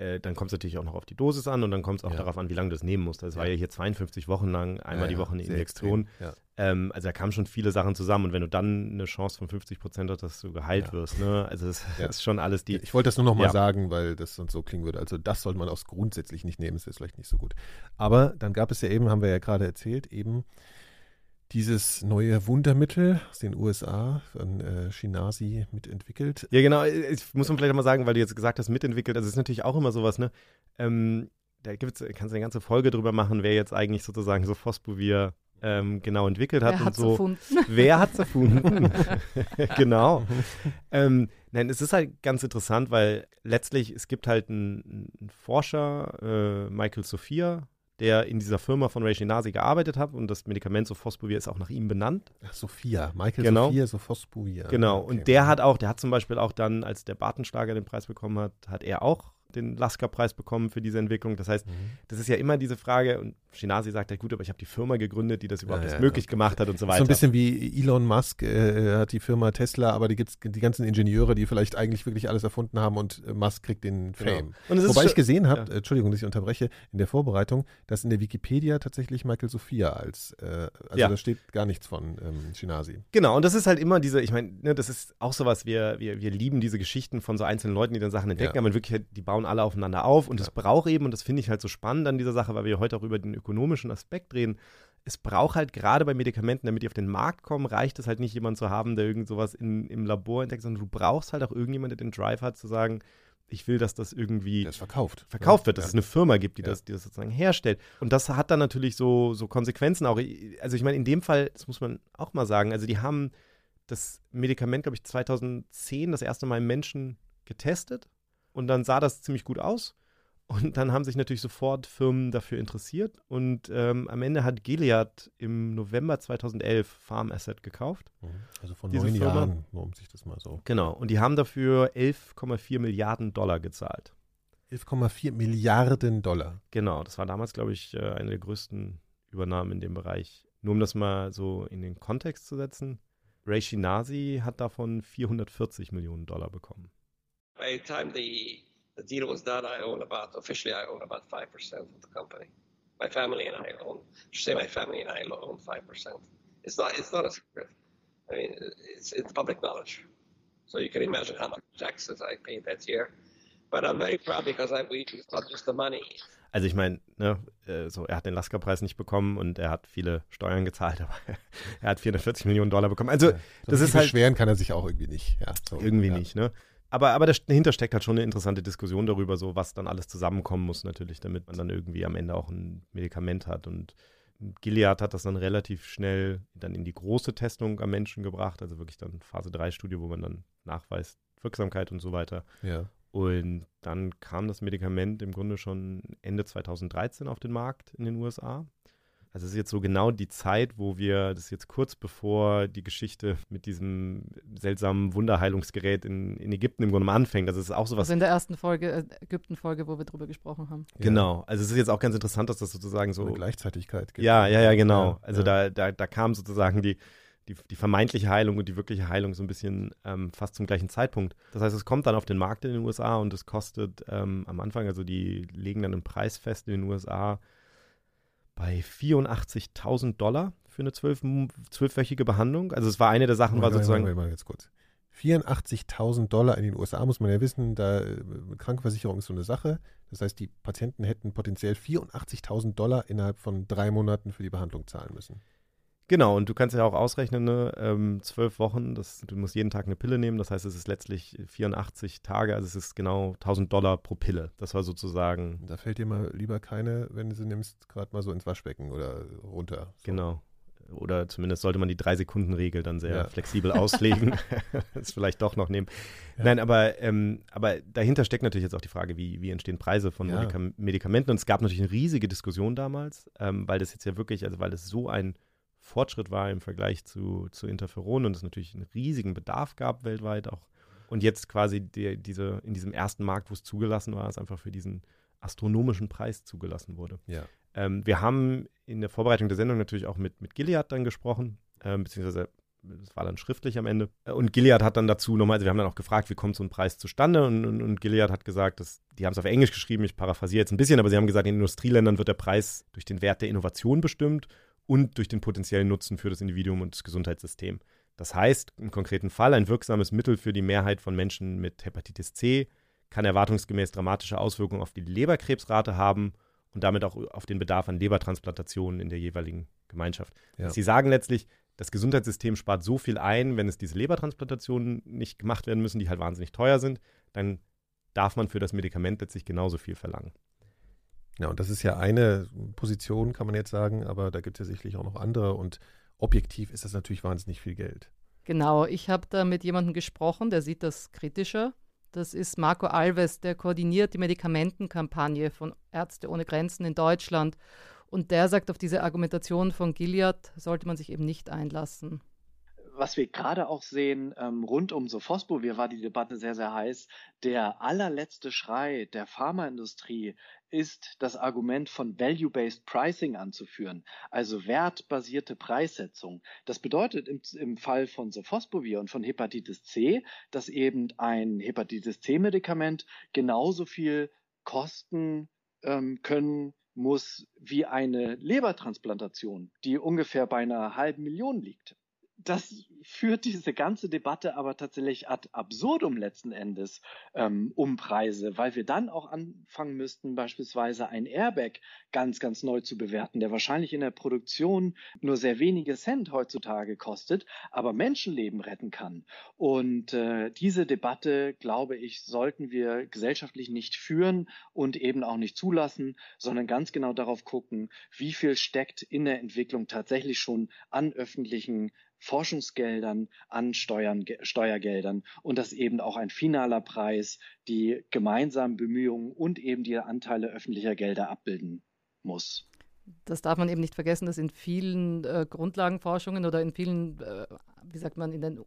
äh, dann kommt es natürlich auch noch auf die Dosis an und dann kommt es auch ja. darauf an, wie lange du das nehmen musst. Das ja. war ja hier 52 Wochen lang, einmal die Woche eine Injektion. Ähm, also da kamen schon viele Sachen zusammen und wenn du dann eine Chance von 50 Prozent hast, dass du geheilt wirst, ne? Also das, das, ist schon alles die. Ich wollte das nur noch mal sagen, weil das sonst so klingen würde. Also das sollte man auch grundsätzlich nicht nehmen, das ist vielleicht nicht so gut. Aber dann gab es ja eben, haben wir ja gerade erzählt, eben dieses neue Wundermittel aus den USA von äh, Shinasi mitentwickelt. Ja, genau. Ich muss man vielleicht mal sagen, weil du jetzt gesagt hast, mitentwickelt. Also es ist natürlich auch immer sowas, ne? Ähm, da gibt's, kannst du eine ganze Folge drüber machen, wer jetzt eigentlich sozusagen so Fosbuvir ähm, genau entwickelt hat wer und so. Erfunden? Wer hat es erfunden? genau. ähm, nein, es ist halt ganz interessant, weil letztlich es gibt halt einen, einen Forscher, äh, Michael Sophia, der in dieser Firma von Ray Shinasi gearbeitet hat und das Medikament Sofosbuvir ist auch nach ihm benannt. Ach, Sophia, Michael genau. Sophia Sofosbuvir. Genau, okay. und der hat auch, der hat zum Beispiel auch dann, als der Bartenschlager den Preis bekommen hat, hat er auch den Lasker-Preis bekommen für diese Entwicklung. Das heißt, mhm. das ist ja immer diese Frage, und Shinasi sagt ja gut, aber ich habe die Firma gegründet, die das überhaupt ja, ja, möglich ja. gemacht hat und so weiter. So ein bisschen wie Elon Musk äh, hat die Firma Tesla, aber die gibt die ganzen Ingenieure, die vielleicht eigentlich wirklich alles erfunden haben und äh, Musk kriegt den genau. Fame. Genau. Wobei ich gesehen habe, äh, Entschuldigung, dass ich unterbreche, in der Vorbereitung, dass in der Wikipedia tatsächlich Michael Sophia als, äh, also da steht gar nichts von ähm, Shinasi. Genau, und das ist halt immer diese, ich meine, ne, das ist auch sowas, wir, wir, wir lieben diese Geschichten von so einzelnen Leuten, die dann Sachen entdecken, aber wirklich, die bauen alle aufeinander auf und es braucht eben, und das finde ich halt so spannend an dieser Sache, weil wir heute auch über den ökonomischen Aspekt Aspekt reden. Es braucht halt gerade bei Medikamenten, damit die auf den Markt kommen, reicht es halt nicht, jemanden zu haben, der irgend sowas in, im Labor entdeckt, sondern du brauchst halt auch irgendjemanden, der den Drive hat, zu sagen, ich will, dass das irgendwie das verkauft, verkauft wird, dass ja. es eine Firma gibt, die, ja. das, die das sozusagen herstellt. Und das hat dann natürlich so, so Konsequenzen auch. Also ich meine, in dem Fall, das muss man auch mal sagen, also die haben das Medikament, glaube ich, 2010 das erste Mal im Menschen getestet und dann sah das ziemlich gut aus. Und dann haben sich natürlich sofort Firmen dafür interessiert. Und ähm, am Ende hat Gilead im November 2011 Farm Asset gekauft. Mhm. Also vor neun Jahren, nur um sich das mal so. Genau. Und die haben dafür 11,4 Milliarden Dollar gezahlt. 11,4 Milliarden Dollar. Genau. Das war damals, glaube ich, äh, eine der größten Übernahmen in dem Bereich. Nur um das mal so in den Kontext zu setzen. Ray Shinazi hat davon 440 Millionen Dollar bekommen. By the time the the deal was done, I own about, officially, I own about 5% of the company. My family and I own, say my family and I own 5%. It's not, it's not a secret. I mean, it's, it's public knowledge. So you can imagine how much taxes I paid that year. But I'm very proud because I, we, it's not just the money. Also ich meine, ne, äh, so, er hat den Lasker-Preis nicht bekommen und er hat viele Steuern gezahlt, aber er hat 440 Millionen Dollar bekommen. Also ja, das ist halt beschweren kann er sich auch irgendwie nicht. Ja, so, irgendwie ja. nicht, ne? Aber, aber dahinter steckt halt schon eine interessante Diskussion darüber, so was dann alles zusammenkommen muss, natürlich, damit man dann irgendwie am Ende auch ein Medikament hat. Und Gilead hat das dann relativ schnell dann in die große Testung am Menschen gebracht, also wirklich dann Phase 3-Studie, wo man dann nachweist, Wirksamkeit und so weiter. Ja. Und dann kam das Medikament im Grunde schon Ende 2013 auf den Markt in den USA. Also es ist jetzt so genau die Zeit, wo wir, das ist jetzt kurz bevor die Geschichte mit diesem seltsamen Wunderheilungsgerät in, in Ägypten im Grunde mal anfängt. Das ist auch sowas. Also in der ersten Folge, äh, Ägypten-Folge, wo wir drüber gesprochen haben. Genau. Also es ist jetzt auch ganz interessant, dass das sozusagen so. Eine Gleichzeitigkeit gibt. Ja, ja, ja, genau. also ja. Da, da, da kam sozusagen die, die, die, vermeintliche Heilung und die wirkliche Heilung so ein bisschen ähm, fast zum gleichen Zeitpunkt. Das heißt, es kommt dann auf den Markt in den USA und es kostet ähm, am Anfang, also die legen dann einen Preis fest in den USA bei 84.000 Dollar für eine zwölf, zwölfwöchige Behandlung. Also es war eine der Sachen, mal, war sozusagen. Mal, mal, mal jetzt kurz. 84.000 Dollar in den USA muss man ja wissen, da äh, Krankenversicherung ist so eine Sache. Das heißt, die Patienten hätten potenziell 84.000 Dollar innerhalb von drei Monaten für die Behandlung zahlen müssen. Genau, und du kannst ja auch ausrechnen, ne, ähm, zwölf Wochen, das, du musst jeden Tag eine Pille nehmen, das heißt, es ist letztlich 84 Tage, also es ist genau 1000 Dollar pro Pille. Das war sozusagen. Da fällt dir mal lieber keine, wenn du sie nimmst, gerade mal so ins Waschbecken oder runter. So. Genau. Oder zumindest sollte man die Drei-Sekunden-Regel dann sehr ja. flexibel auslegen. das vielleicht doch noch nehmen. Ja. Nein, aber, ähm, aber dahinter steckt natürlich jetzt auch die Frage, wie, wie entstehen Preise von ja. Medikamenten. Und es gab natürlich eine riesige Diskussion damals, ähm, weil das jetzt ja wirklich, also weil es so ein Fortschritt war im Vergleich zu, zu Interferon und es natürlich einen riesigen Bedarf gab weltweit auch. Und jetzt quasi die, diese, in diesem ersten Markt, wo es zugelassen war, es einfach für diesen astronomischen Preis zugelassen wurde. Ja. Ähm, wir haben in der Vorbereitung der Sendung natürlich auch mit, mit Gilead dann gesprochen, ähm, beziehungsweise das war dann schriftlich am Ende. Und Gilead hat dann dazu nochmal, also wir haben dann auch gefragt, wie kommt so ein Preis zustande? Und, und, und Gilead hat gesagt, dass, die haben es auf Englisch geschrieben, ich paraphrasiere jetzt ein bisschen, aber sie haben gesagt, in Industrieländern wird der Preis durch den Wert der Innovation bestimmt und durch den potenziellen Nutzen für das Individuum und das Gesundheitssystem. Das heißt, im konkreten Fall, ein wirksames Mittel für die Mehrheit von Menschen mit Hepatitis C kann erwartungsgemäß dramatische Auswirkungen auf die Leberkrebsrate haben und damit auch auf den Bedarf an Lebertransplantationen in der jeweiligen Gemeinschaft. Ja. Sie sagen letztlich, das Gesundheitssystem spart so viel ein, wenn es diese Lebertransplantationen nicht gemacht werden müssen, die halt wahnsinnig teuer sind, dann darf man für das Medikament letztlich genauso viel verlangen. Ja, und das ist ja eine Position, kann man jetzt sagen, aber da gibt es ja sicherlich auch noch andere und objektiv ist das natürlich wahnsinnig viel Geld. Genau, ich habe da mit jemandem gesprochen, der sieht das kritischer. Das ist Marco Alves, der koordiniert die Medikamentenkampagne von Ärzte ohne Grenzen in Deutschland. Und der sagt, auf diese Argumentation von Gilead sollte man sich eben nicht einlassen was wir gerade auch sehen, ähm, rund um Sophosbuvir war die Debatte sehr, sehr heiß. Der allerletzte Schrei der Pharmaindustrie ist das Argument von Value-Based Pricing anzuführen, also wertbasierte Preissetzung. Das bedeutet im, im Fall von Sophosbuvir und von Hepatitis C, dass eben ein Hepatitis C-Medikament genauso viel kosten ähm, können muss wie eine Lebertransplantation, die ungefähr bei einer halben Million liegt das führt diese ganze Debatte aber tatsächlich ad absurdum letzten Endes ähm, um Preise, weil wir dann auch anfangen müssten, beispielsweise ein Airbag ganz, ganz neu zu bewerten, der wahrscheinlich in der Produktion nur sehr wenige Cent heutzutage kostet, aber Menschenleben retten kann. Und äh, diese Debatte, glaube ich, sollten wir gesellschaftlich nicht führen und eben auch nicht zulassen, sondern ganz genau darauf gucken, wie viel steckt in der Entwicklung tatsächlich schon an öffentlichen Forschungsgeldern, an Steuern, Steuergeldern und dass eben auch ein finaler Preis die gemeinsamen Bemühungen und eben die Anteile öffentlicher Gelder abbilden muss. Das darf man eben nicht vergessen, dass in vielen äh, Grundlagenforschungen oder in vielen, äh, wie sagt man, in den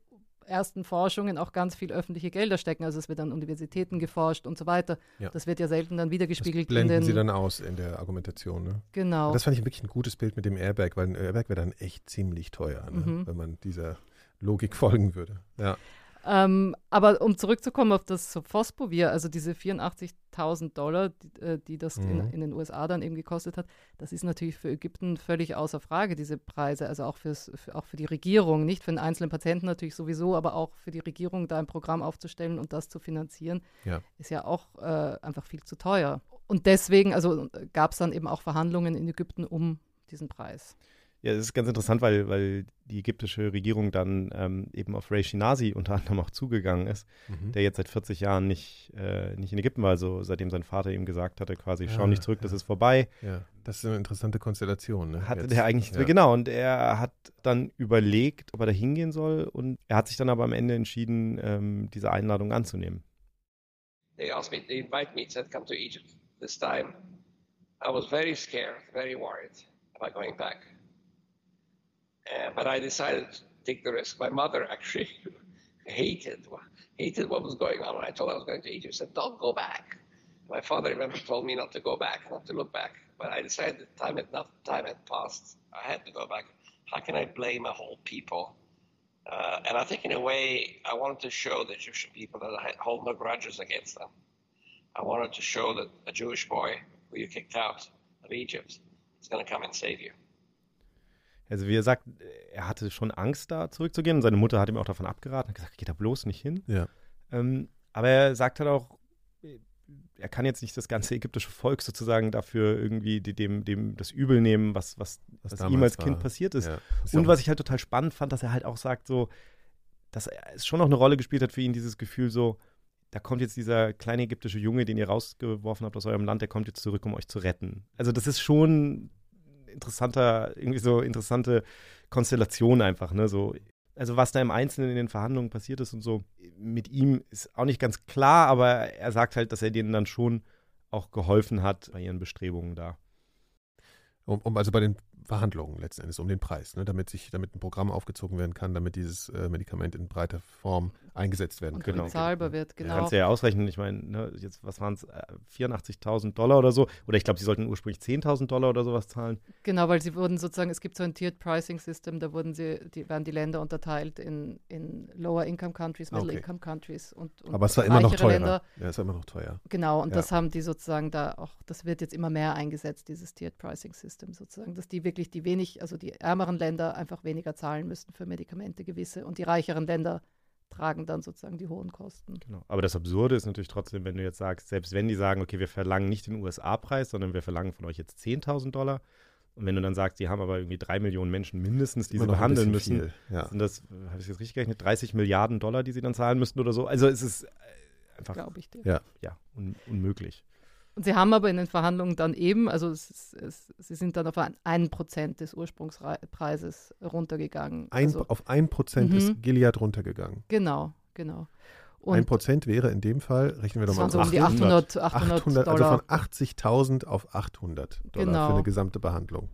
ersten Forschungen auch ganz viel öffentliche Gelder stecken. Also es wird an Universitäten geforscht und so weiter. Ja. Das wird ja selten dann wiedergespiegelt. Das blenden Sie dann aus in der Argumentation. Ne? Genau. das fand ich wirklich ein gutes Bild mit dem Airbag, weil ein Airbag wäre dann echt ziemlich teuer, ne? mhm. wenn man dieser Logik folgen würde. Ja. Ähm, aber um zurückzukommen auf das Sofospovir, also diese 84.000 Dollar, die, äh, die das mhm. in, in, den USA dann eben gekostet hat, das ist natürlich für Ägypten völlig außer Frage, diese Preise, also auch, fürs, für, auch für die Regierung, nicht für den einzelnen Patienten natürlich sowieso, aber auch für die Regierung da ein Programm aufzustellen und das zu finanzieren, ja. ist ja auch äh, einfach viel zu teuer. Und deswegen, also gab es dann eben auch Verhandlungen in Ägypten um diesen Preis. Ja, es ist ganz interessant, weil, weil die ägyptische Regierung dann ähm, eben auf Ray Shinazi unter anderem auch zugegangen ist, mhm. der jetzt seit 40 Jahren nicht, äh, nicht in Ägypten war, also seitdem sein Vater ihm gesagt hatte, quasi, schau ah, nicht zurück, ja. das ist vorbei. Ja, das ist eine interessante Konstellation. Ne? Hatte jetzt. der eigentlich, ja. genau, und er hat dann überlegt, ob er da hingehen soll und er hat sich dann aber am Ende entschieden, ähm, diese Einladung anzunehmen. They asked me, they invite me, said come to Egypt this time. I was very scared, very worried about going back. Uh, but I decided to take the risk. My mother actually hated hated what was going on when I told her I was going to Egypt. She said, "Don't go back." My father, remember, told me not to go back, not to look back. But I decided that time had enough time had passed. I had to go back. How can I blame a whole people? Uh, and I think, in a way, I wanted to show the Jewish people that I hold no grudges against them. I wanted to show that a Jewish boy who you kicked out of Egypt is going to come and save you. Also wie er sagt, er hatte schon Angst, da zurückzugehen. Und seine Mutter hat ihm auch davon abgeraten, hat gesagt, geh da bloß nicht hin. Ja. Ähm, aber er sagt halt auch, er kann jetzt nicht das ganze ägyptische Volk sozusagen dafür irgendwie dem, dem das Übel nehmen, was, was, was, was ihm als Kind war. passiert ist. Ja. ist Und was ich halt total spannend fand, dass er halt auch sagt, so, dass es schon noch eine Rolle gespielt hat für ihn, dieses Gefühl so, da kommt jetzt dieser kleine ägyptische Junge, den ihr rausgeworfen habt aus eurem Land, der kommt jetzt zurück, um euch zu retten. Also das ist schon interessanter, irgendwie so interessante Konstellation einfach, ne? So, also was da im Einzelnen in den Verhandlungen passiert ist und so, mit ihm ist auch nicht ganz klar, aber er sagt halt, dass er denen dann schon auch geholfen hat bei ihren Bestrebungen da. Um, um also bei den Verhandlungen letzten Endes um den Preis, ne, damit sich, damit ein Programm aufgezogen werden kann, damit dieses äh, Medikament in breiter Form eingesetzt werden und. Genau. bezahlbar wird, genau. Ja, kannst du ja ausrechnen, ich meine, ne, jetzt, was waren es, äh, 84.000 Dollar oder so, oder ich glaube, sie sollten ursprünglich 10.000 Dollar oder sowas zahlen. Genau, weil sie wurden sozusagen, es gibt so ein Tiered Pricing System, da wurden sie, die, werden die Länder unterteilt in, in Lower Income Countries, Middle okay. Income Countries und, und Aber es war immer noch teuer. Länder. Ja, es war immer noch teuer. Genau, und ja. das haben die sozusagen da auch, das wird jetzt immer mehr eingesetzt, dieses Tiered Pricing System sozusagen, dass die wirklich die wenig, also die ärmeren Länder einfach weniger zahlen müssten für Medikamente gewisse und die reicheren Länder tragen dann sozusagen die hohen Kosten. Genau. Aber das Absurde ist natürlich trotzdem, wenn du jetzt sagst, selbst wenn die sagen, okay, wir verlangen nicht den USA-Preis, sondern wir verlangen von euch jetzt 10.000 Dollar. Und wenn du dann sagst, die haben aber irgendwie drei Millionen Menschen mindestens, die sie behandeln müssen, ja. sind das, habe ich jetzt richtig gerechnet, 30 Milliarden Dollar, die sie dann zahlen müssten oder so. Also es ist äh, einfach Glaube ich dir. Ja, ja un unmöglich. Und sie haben aber in den Verhandlungen dann eben, also es, es, sie sind dann auf ein Prozent des Ursprungspreises runtergegangen. Ein, also, auf ein Prozent mhm. ist Gilead runtergegangen. Genau, genau. Und ein Prozent wäre in dem Fall, rechnen wir doch mal so um die 800, 800, 800 Also von 80.000 auf 800 Dollar genau. für eine gesamte Behandlung.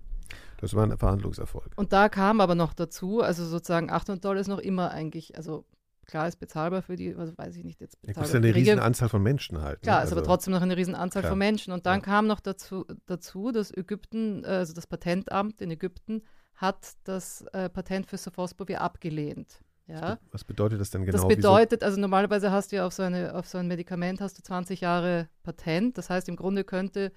Das war ein Verhandlungserfolg. Und da kam aber noch dazu, also sozusagen 800 Dollar ist noch immer eigentlich, also klar ist bezahlbar für die, also weiß ich nicht jetzt bezahlbar. Das ist ja eine riesen Anzahl von Menschen halt. Ne? Klar, also, ist aber trotzdem noch eine riesen Anzahl klar. von Menschen. Und dann ja. kam noch dazu, dazu, dass Ägypten, also das Patentamt in Ägypten hat das äh, Patent für Sophosbovir abgelehnt. Ja. Was bedeutet das denn genau? Das bedeutet, also normalerweise hast du ja auf so, eine, auf so ein Medikament hast du 20 Jahre Patent. Das heißt, im Grunde könnte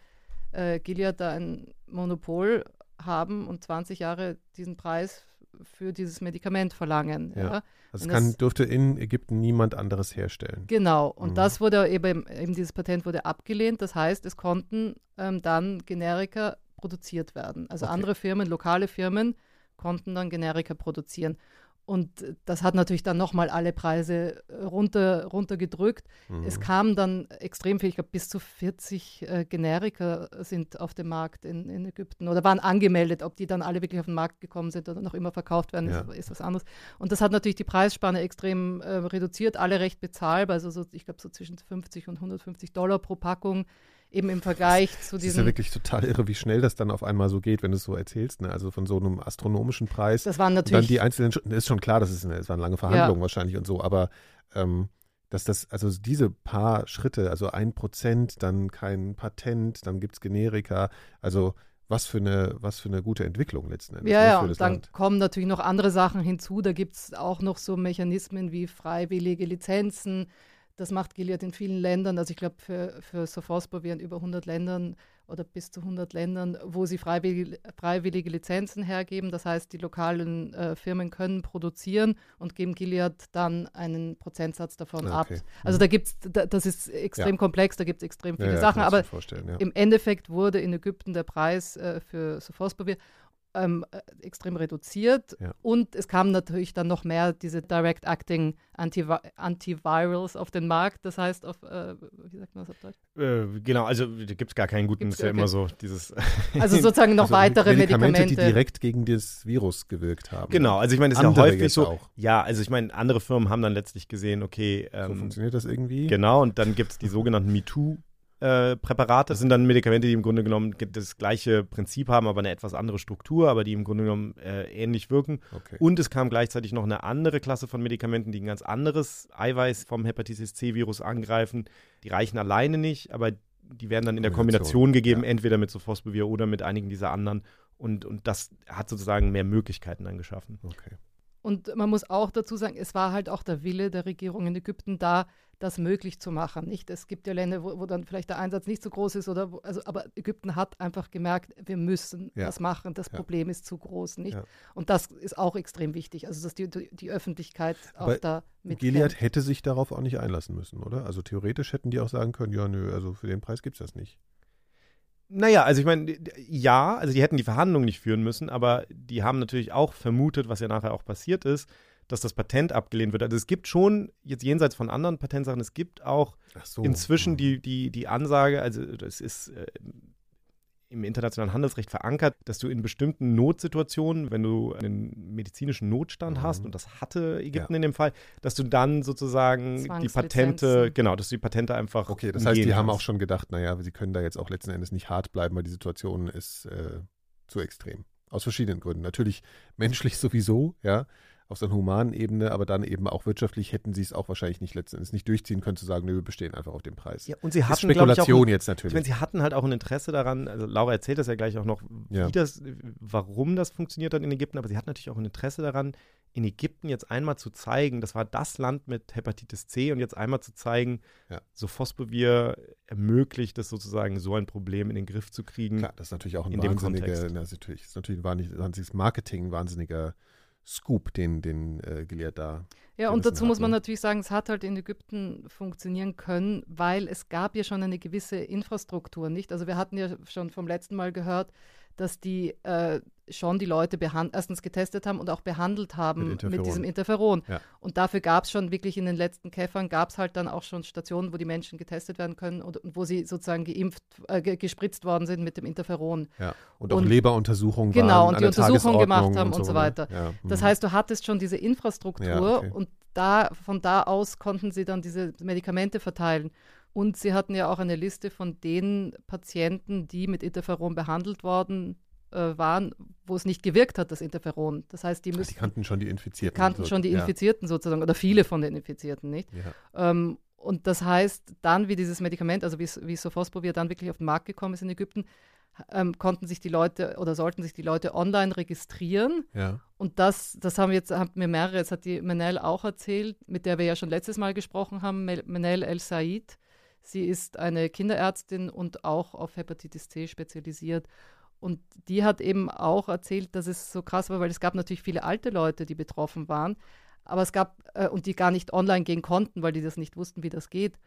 äh, Gilead da ein Monopol haben und 20 Jahre diesen Preis für dieses Medikament verlangen. Ja. ja. Also es kann, dürfte in Ägypten niemand anderes herstellen. Genau, und mhm. das wurde eben, eben dieses Patent wurde abgelehnt. Das heißt, es konnten ähm, dann Generika produziert werden. Also okay. andere Firmen, lokale Firmen, konnten dann Generika produzieren. Und das hat natürlich dann nochmal alle Preise äh, runter, runtergedrückt. Mhm. Es kam dann extrem viel, ich glaube bis zu 40 äh, Generika sind auf dem Markt in, in, Ägypten oder waren angemeldet. Ob die dann alle wirklich auf den Markt gekommen sind oder noch immer verkauft werden, ja. ist, ist, was anderes. Und das hat natürlich die Preisspanne extrem äh, reduziert, alle recht bezahlbar, also so, ich glaube so zwischen 50 und 150 Dollar pro Packung eben im Vergleich zu diesem. Das ist ja wirklich total irre, wie schnell das dann auf einmal so geht, wenn du es so erzählst. Ne? Also von so einem astronomischen Preis. Das waren natürlich. Dann die einzelnen, ist schon klar, das, ist eine, das waren lange Verhandlungen ja. wahrscheinlich und so, aber ähm, dass das, also diese paar Schritte, also ein Prozent, dann kein Patent, dann gibt es Generika, also was für eine, was für eine gute Entwicklung letzten Endes. Ja, ne, ja, und dann Land. kommen natürlich noch andere Sachen hinzu. Da gibt es auch noch so Mechanismen wie freiwillige Lizenzen, das macht Gilead in vielen Ländern. Also ich glaube, für, für Sophosbor in über 100 Ländern oder bis zu 100 Ländern, wo sie freiwillige, freiwillige Lizenzen hergeben. Das heißt, die lokalen äh, Firmen können produzieren und geben Gilead dann einen Prozentsatz davon okay. ab. Also da gibt es, da, das ist extrem ja. komplex, da gibt es extrem viele ja, ja, Sachen. Aber im Endeffekt wurde in Ägypten der Preis äh, für Sophosbor ähm, äh, extrem reduziert. Ja. Und es kamen natürlich dann noch mehr diese Direct-Acting Antivi Antivirals auf den Markt. Das heißt, auf, äh, wie sagt man das auf Deutsch? Äh, genau, also da gibt es gar keinen guten, ist ja okay. immer so dieses. also sozusagen noch also weitere Medikamente, Medikamente. Die direkt gegen das Virus gewirkt haben. Genau, also ich meine, das ist ja häufig so. Auch. Ja, also ich meine, andere Firmen haben dann letztlich gesehen, okay. Ähm, so funktioniert das irgendwie. Genau, und dann gibt es die sogenannten MeToo äh, Präparate. Das sind dann Medikamente, die im Grunde genommen das gleiche Prinzip haben, aber eine etwas andere Struktur, aber die im Grunde genommen äh, ähnlich wirken. Okay. Und es kam gleichzeitig noch eine andere Klasse von Medikamenten, die ein ganz anderes Eiweiß vom Hepatitis C-Virus angreifen. Die reichen alleine nicht, aber die werden dann in der Kombination gegeben, ja. entweder mit Sofosbuvir oder mit einigen dieser anderen. Und, und das hat sozusagen mehr Möglichkeiten dann geschaffen. Okay. Und man muss auch dazu sagen, es war halt auch der Wille der Regierung in Ägypten da, das möglich zu machen. Nicht? Es gibt ja Länder, wo, wo dann vielleicht der Einsatz nicht so groß ist, oder wo, also, aber Ägypten hat einfach gemerkt, wir müssen ja. das machen, das ja. Problem ist zu groß. Nicht? Ja. Und das ist auch extrem wichtig, also dass die, die Öffentlichkeit aber auch da mit. Gilead hätte sich darauf auch nicht einlassen müssen, oder? Also theoretisch hätten die auch sagen können, ja, nö, also für den Preis gibt es das nicht. Naja, also ich meine, ja, also die hätten die Verhandlungen nicht führen müssen, aber die haben natürlich auch vermutet, was ja nachher auch passiert ist, dass das Patent abgelehnt wird. Also es gibt schon, jetzt jenseits von anderen Patentsachen, es gibt auch so. inzwischen die, die, die Ansage, also das ist äh, im internationalen Handelsrecht verankert, dass du in bestimmten Notsituationen, wenn du einen medizinischen Notstand mhm. hast, und das hatte Ägypten ja. in dem Fall, dass du dann sozusagen die Patente, genau, dass du die Patente einfach. Okay, das heißt, die kannst. haben auch schon gedacht, naja, sie können da jetzt auch letzten Endes nicht hart bleiben, weil die Situation ist äh, zu extrem. Aus verschiedenen Gründen. Natürlich menschlich sowieso, ja auf so einer humanen Ebene, aber dann eben auch wirtschaftlich hätten sie es auch wahrscheinlich nicht letzten Endes nicht durchziehen können, zu sagen, nö, wir bestehen einfach auf dem Preis. Ja, und sie hatten, Spekulation ein, jetzt natürlich. Ich meine, sie hatten halt auch ein Interesse daran, also Laura erzählt das ja gleich auch noch, ja. das, warum das funktioniert hat in Ägypten, aber sie hatten natürlich auch ein Interesse daran, in Ägypten jetzt einmal zu zeigen, das war das Land mit Hepatitis C und jetzt einmal zu zeigen, ja. so Phosphobir ermöglicht es sozusagen, so ein Problem in den Griff zu kriegen. Klar, das ist natürlich auch ein wahnsinniger, das ist natürlich, das ist natürlich ein wahnsinniges Marketing, ein wahnsinniger Scoop, den, den äh, Gilead da. Ja, und dazu hat, muss man ne? natürlich sagen, es hat halt in Ägypten funktionieren können, weil es gab ja schon eine gewisse Infrastruktur, nicht? Also wir hatten ja schon vom letzten Mal gehört, dass die äh, schon die Leute erstens getestet haben und auch behandelt haben mit, mit diesem Interferon. Ja. Und dafür gab es schon wirklich in den letzten Käfern, gab es halt dann auch schon Stationen, wo die Menschen getestet werden können und, und wo sie sozusagen geimpft, äh, gespritzt worden sind mit dem Interferon. Ja. Und auch und, Leberuntersuchungen Genau, und die Untersuchungen gemacht haben und so, und so weiter. Ja. Das mhm. heißt, du hattest schon diese Infrastruktur okay. und da, von da aus konnten sie dann diese Medikamente verteilen. Und sie hatten ja auch eine Liste von den Patienten, die mit Interferon behandelt worden äh, waren, wo es nicht gewirkt hat, das Interferon. Das heißt, die müssen. Die kannten schon die Infizierten. Kannten schon die Infizierten ja. sozusagen oder viele von den Infizierten, nicht? Ja. Ähm, und das heißt, dann, wie dieses Medikament, also wie, wie Sophosbuvir dann wirklich auf den Markt gekommen ist in Ägypten, ähm, konnten sich die Leute oder sollten sich die Leute online registrieren. Ja. Und das, das haben jetzt haben mir mehrere, das hat die Menel auch erzählt, mit der wir ja schon letztes Mal gesprochen haben, Menel El Said. Sie ist eine Kinderärztin und auch auf Hepatitis C spezialisiert. Und die hat eben auch erzählt, dass es so krass war, weil es gab natürlich viele alte Leute, die betroffen waren. Aber es gab, äh, und die gar nicht online gehen konnten, weil die das nicht wussten, wie das geht.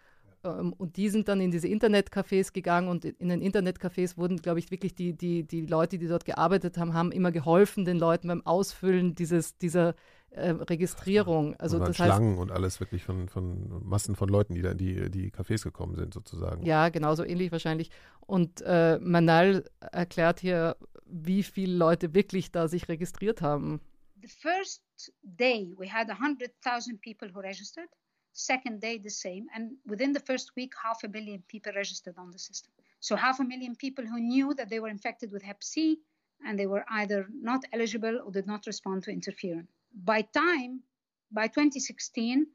Ähm, und die sind dann in diese Internetcafés gegangen und in den Internetcafés wurden, glaube ich, wirklich die, die, die Leute, die dort gearbeitet haben, haben immer geholfen den Leuten beim Ausfüllen dieses, dieser äh, Registrierung. Also das Schlangen heißt, und alles wirklich von, von Massen von Leuten, die da in die, die Cafés gekommen sind, sozusagen. Ja, genauso ähnlich wahrscheinlich. Und äh, Manal erklärt hier, wie viele Leute wirklich da sich registriert haben. The first day we had 100,000 people who registered. Second day, the same. And within the first week, half a million people registered on the system. So, half a million people who knew that they were infected with Hep C and they were either not eligible or did not respond to interferon. By time, by 2016,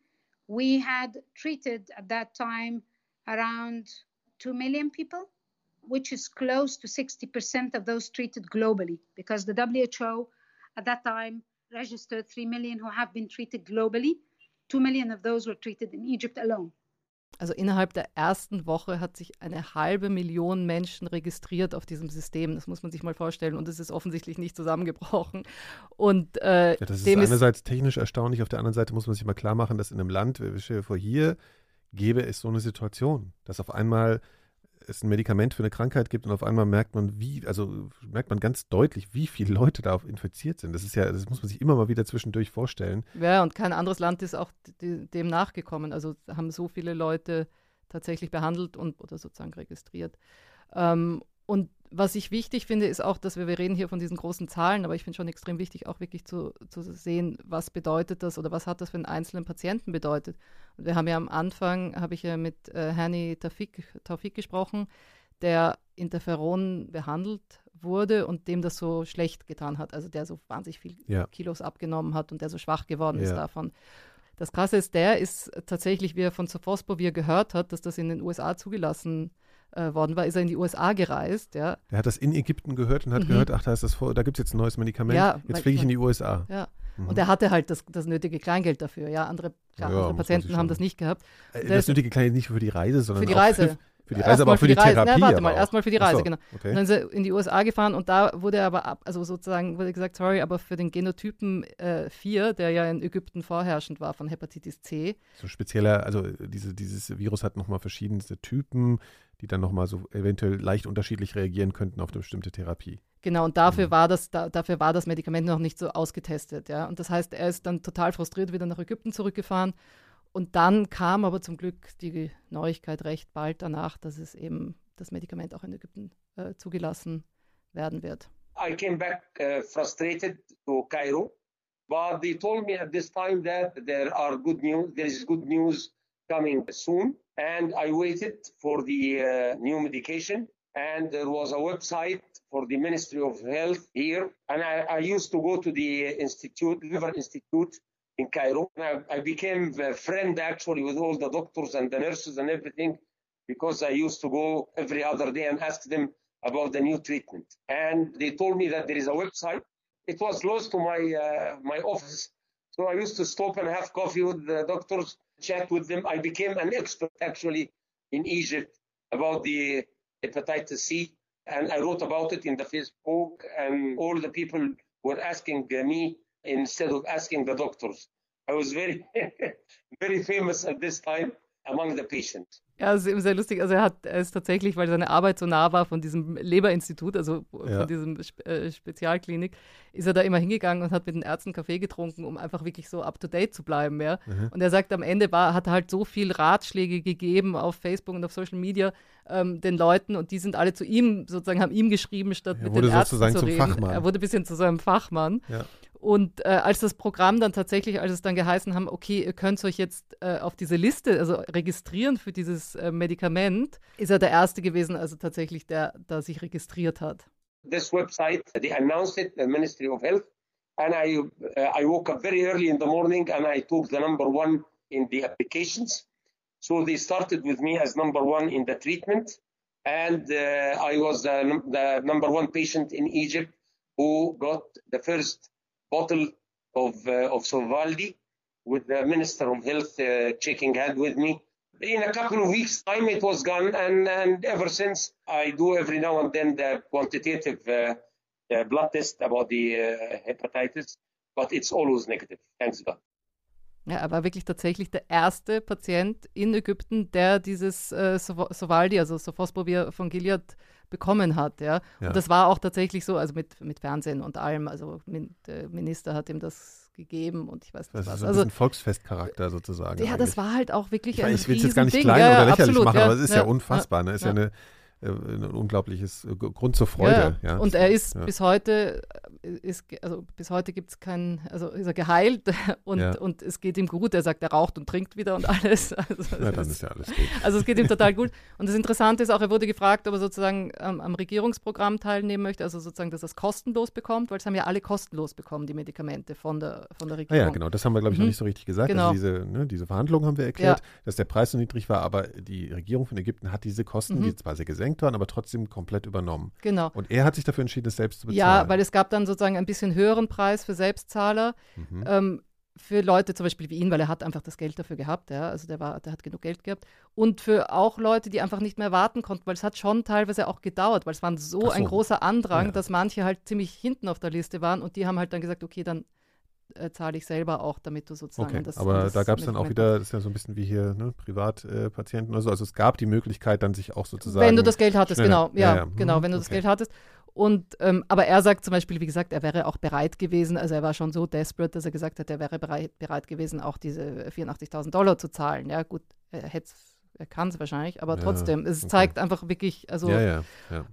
we had treated at that time around 2 million people, which is close to 60% of those treated globally, because the WHO at that time registered 3 million who have been treated globally. 2 million of those were treated in Egypt alone. Also innerhalb der ersten Woche hat sich eine halbe Million Menschen registriert auf diesem System. Das muss man sich mal vorstellen. Und es ist offensichtlich nicht zusammengebrochen. Und äh, ja, das ist einerseits technisch erstaunlich. Auf der anderen Seite muss man sich mal klar machen, dass in einem Land, wir stellen vor, hier gäbe es so eine Situation, dass auf einmal es ein Medikament für eine Krankheit gibt und auf einmal merkt man, wie, also merkt man ganz deutlich, wie viele Leute da infiziert sind. Das ist ja, das muss man sich immer mal wieder zwischendurch vorstellen. Ja, und kein anderes Land ist auch dem nachgekommen. Also haben so viele Leute tatsächlich behandelt und oder sozusagen registriert. Ähm, und was ich wichtig finde, ist auch, dass wir, wir reden hier von diesen großen Zahlen, aber ich finde schon extrem wichtig, auch wirklich zu, zu sehen, was bedeutet das oder was hat das für einen einzelnen Patienten bedeutet. Und wir haben ja am Anfang, habe ich ja mit äh, Hani Taufik, Taufik gesprochen, der Interferon behandelt wurde und dem das so schlecht getan hat, also der so wahnsinnig viel ja. Kilos abgenommen hat und der so schwach geworden ja. ist davon. Das Krasse ist, der ist tatsächlich, wie er von er gehört hat, dass das in den USA zugelassen äh, worden war, ist er in die USA gereist. Ja. Er hat das in Ägypten gehört und hat mhm. gehört, ach, da, ist das vor, da gibt es jetzt ein neues Medikament, ja, jetzt fliege ich in die USA. Ja. Mhm. Und er hatte halt das, das nötige Kleingeld dafür. Ja, andere, ja, andere Patienten haben das nicht gehabt. Äh, das nötige Kleingeld nicht für die Reise, sondern für die Reise. Für die Reise, aber auch für die, die Therapie. Na, warte mal, erstmal für die Reise, so, genau. Okay. dann sind sie in die USA gefahren und da wurde er aber ab, also sozusagen wurde gesagt, sorry, aber für den Genotypen äh, 4, der ja in Ägypten vorherrschend war von Hepatitis C. So spezieller, also diese, dieses Virus hat nochmal verschiedenste Typen, die dann nochmal so eventuell leicht unterschiedlich reagieren könnten auf eine bestimmte Therapie. Genau, und dafür mhm. war das, da, dafür war das Medikament noch nicht so ausgetestet, ja. Und das heißt, er ist dann total frustriert wieder nach Ägypten zurückgefahren und dann kam aber zum Glück die Neuigkeit recht bald danach, dass es eben das Medikament auch in Ägypten äh, zugelassen werden wird. I came back uh, frustrated to Cairo, but they told me at this time that there are good news. There is good news coming soon, and I waited for the uh, new medication. And there was a website for the Ministry of Health here, and I, I used to go to the institute, Liver Institute, in Cairo. I, I, became a friend actually with all the doctors and the nurses and everything because I used to go every other day and ask them about the new treatment. And they told me that there is a website. It was close to my uh, my office, so I used to stop and have coffee with the doctors, chat with them. I became an expert actually in Egypt about the hepatitis C, and I wrote about it in the Facebook, and all the people were asking me instead of asking the doctors. I was very, very famous at this time among the patients. Ja, es ist eben sehr lustig. Also er hat er ist tatsächlich, weil seine Arbeit so nah war von diesem Leberinstitut, also ja. von diesem äh, Spezialklinik, ist er da immer hingegangen und hat mit den Ärzten Kaffee getrunken, um einfach wirklich so up to date zu bleiben. Ja? Mhm. Und er sagt, am Ende war, hat er halt so viel Ratschläge gegeben auf Facebook und auf Social Media ähm, den Leuten und die sind alle zu ihm, sozusagen haben ihm geschrieben, statt er mit den Ärzten zu reden. Fachmann. Er wurde ein bisschen zu seinem Fachmann. Ja. Und äh, als das Programm dann tatsächlich, als es dann geheißen haben, okay, ihr könnt euch jetzt äh, auf diese Liste, also registrieren für dieses äh, Medikament, ist er der Erste gewesen, also tatsächlich, der da sich registriert hat. This website, they announced it, the Ministry of Health, and I, uh, I woke up very early in the morning and I took the number one in the applications. So they started with me as number one in the treatment, and uh, I was the, the number one patient in Egypt who got the first bottle of, uh, of Sovaldi with the Minister of Health uh, shaking hand with me. in a couple of weeks' time, it was gone, and, and ever since, I do every now and then the quantitative uh, uh, blood test about the uh, hepatitis, but it's always negative. Thanks God. Ja, er war wirklich tatsächlich der erste Patient in Ägypten, der dieses äh, Sovaldi, also Sophosbovir von Gilead, bekommen hat. Ja? ja? Und das war auch tatsächlich so, also mit, mit Fernsehen und allem. Also der Minister hat ihm das gegeben und ich weiß nicht das was. Ist so ein also bisschen Volksfestcharakter sozusagen. Ja, eigentlich. das war halt auch wirklich ich ein Ich will es jetzt gar nicht klein ja, oder lächerlich absolut, machen, aber es ist ja, unfassbar. Ne? Ist ja, eine ein unglaubliches äh, Grund zur Freude. Ja, ja. Und er ist ja. bis heute, äh, ist, also bis heute gibt es keinen, also ist er geheilt und, und es geht ihm gut. Er sagt, er raucht und trinkt wieder und alles. Also, ja, dann ist ja alles gut. Also es geht ihm total gut. Und das Interessante ist auch, er wurde gefragt, ob er sozusagen ähm, am Regierungsprogramm teilnehmen möchte, also sozusagen, dass er es kostenlos bekommt, weil es haben ja alle kostenlos bekommen, die Medikamente von der, von der Regierung. Ah ja, genau, das haben wir, glaube ich, mhm. noch nicht so richtig gesagt. Also genau. Also diese, ne, diese Verhandlungen haben wir erklärt, dass der Preis so niedrig war, aber die Regierung von Ägypten hat diese Kosten, mhm. die zwar sehr gesenkt waren, aber trotzdem komplett übernommen. Genau. Und er hat sich dafür entschieden, es selbst zu bezahlen. Ja, weil es gab dann sozusagen ein bisschen höheren Preis für Selbstzahler. Mhm. Ähm, für Leute zum Beispiel wie ihn, weil er hat einfach das Geld dafür gehabt, ja, also der war, der hat genug Geld gehabt. Und für auch Leute, die einfach nicht mehr warten konnten, weil es hat schon teilweise auch gedauert, weil es war so, so. ein großer Andrang, ja. dass manche halt ziemlich hinten auf der Liste waren und die haben halt dann gesagt, okay, dann äh, zahle ich selber auch, damit du sozusagen okay, das. Aber das da gab es dann auch wieder, das ist ja so ein bisschen wie hier, ne, Privatpatienten äh, oder so. Also es gab die Möglichkeit, dann sich auch sozusagen. Wenn du das Geld hattest, schneller. genau, ja, ja, ja. genau, hm, wenn du okay. das Geld hattest. Und ähm, aber er sagt zum Beispiel, wie gesagt, er wäre auch bereit gewesen, also er war schon so desperate, dass er gesagt hat, er wäre bereit, bereit gewesen, auch diese 84.000 Dollar zu zahlen. Ja, gut, er hätte er kann es wahrscheinlich, aber trotzdem, es okay. zeigt einfach wirklich, also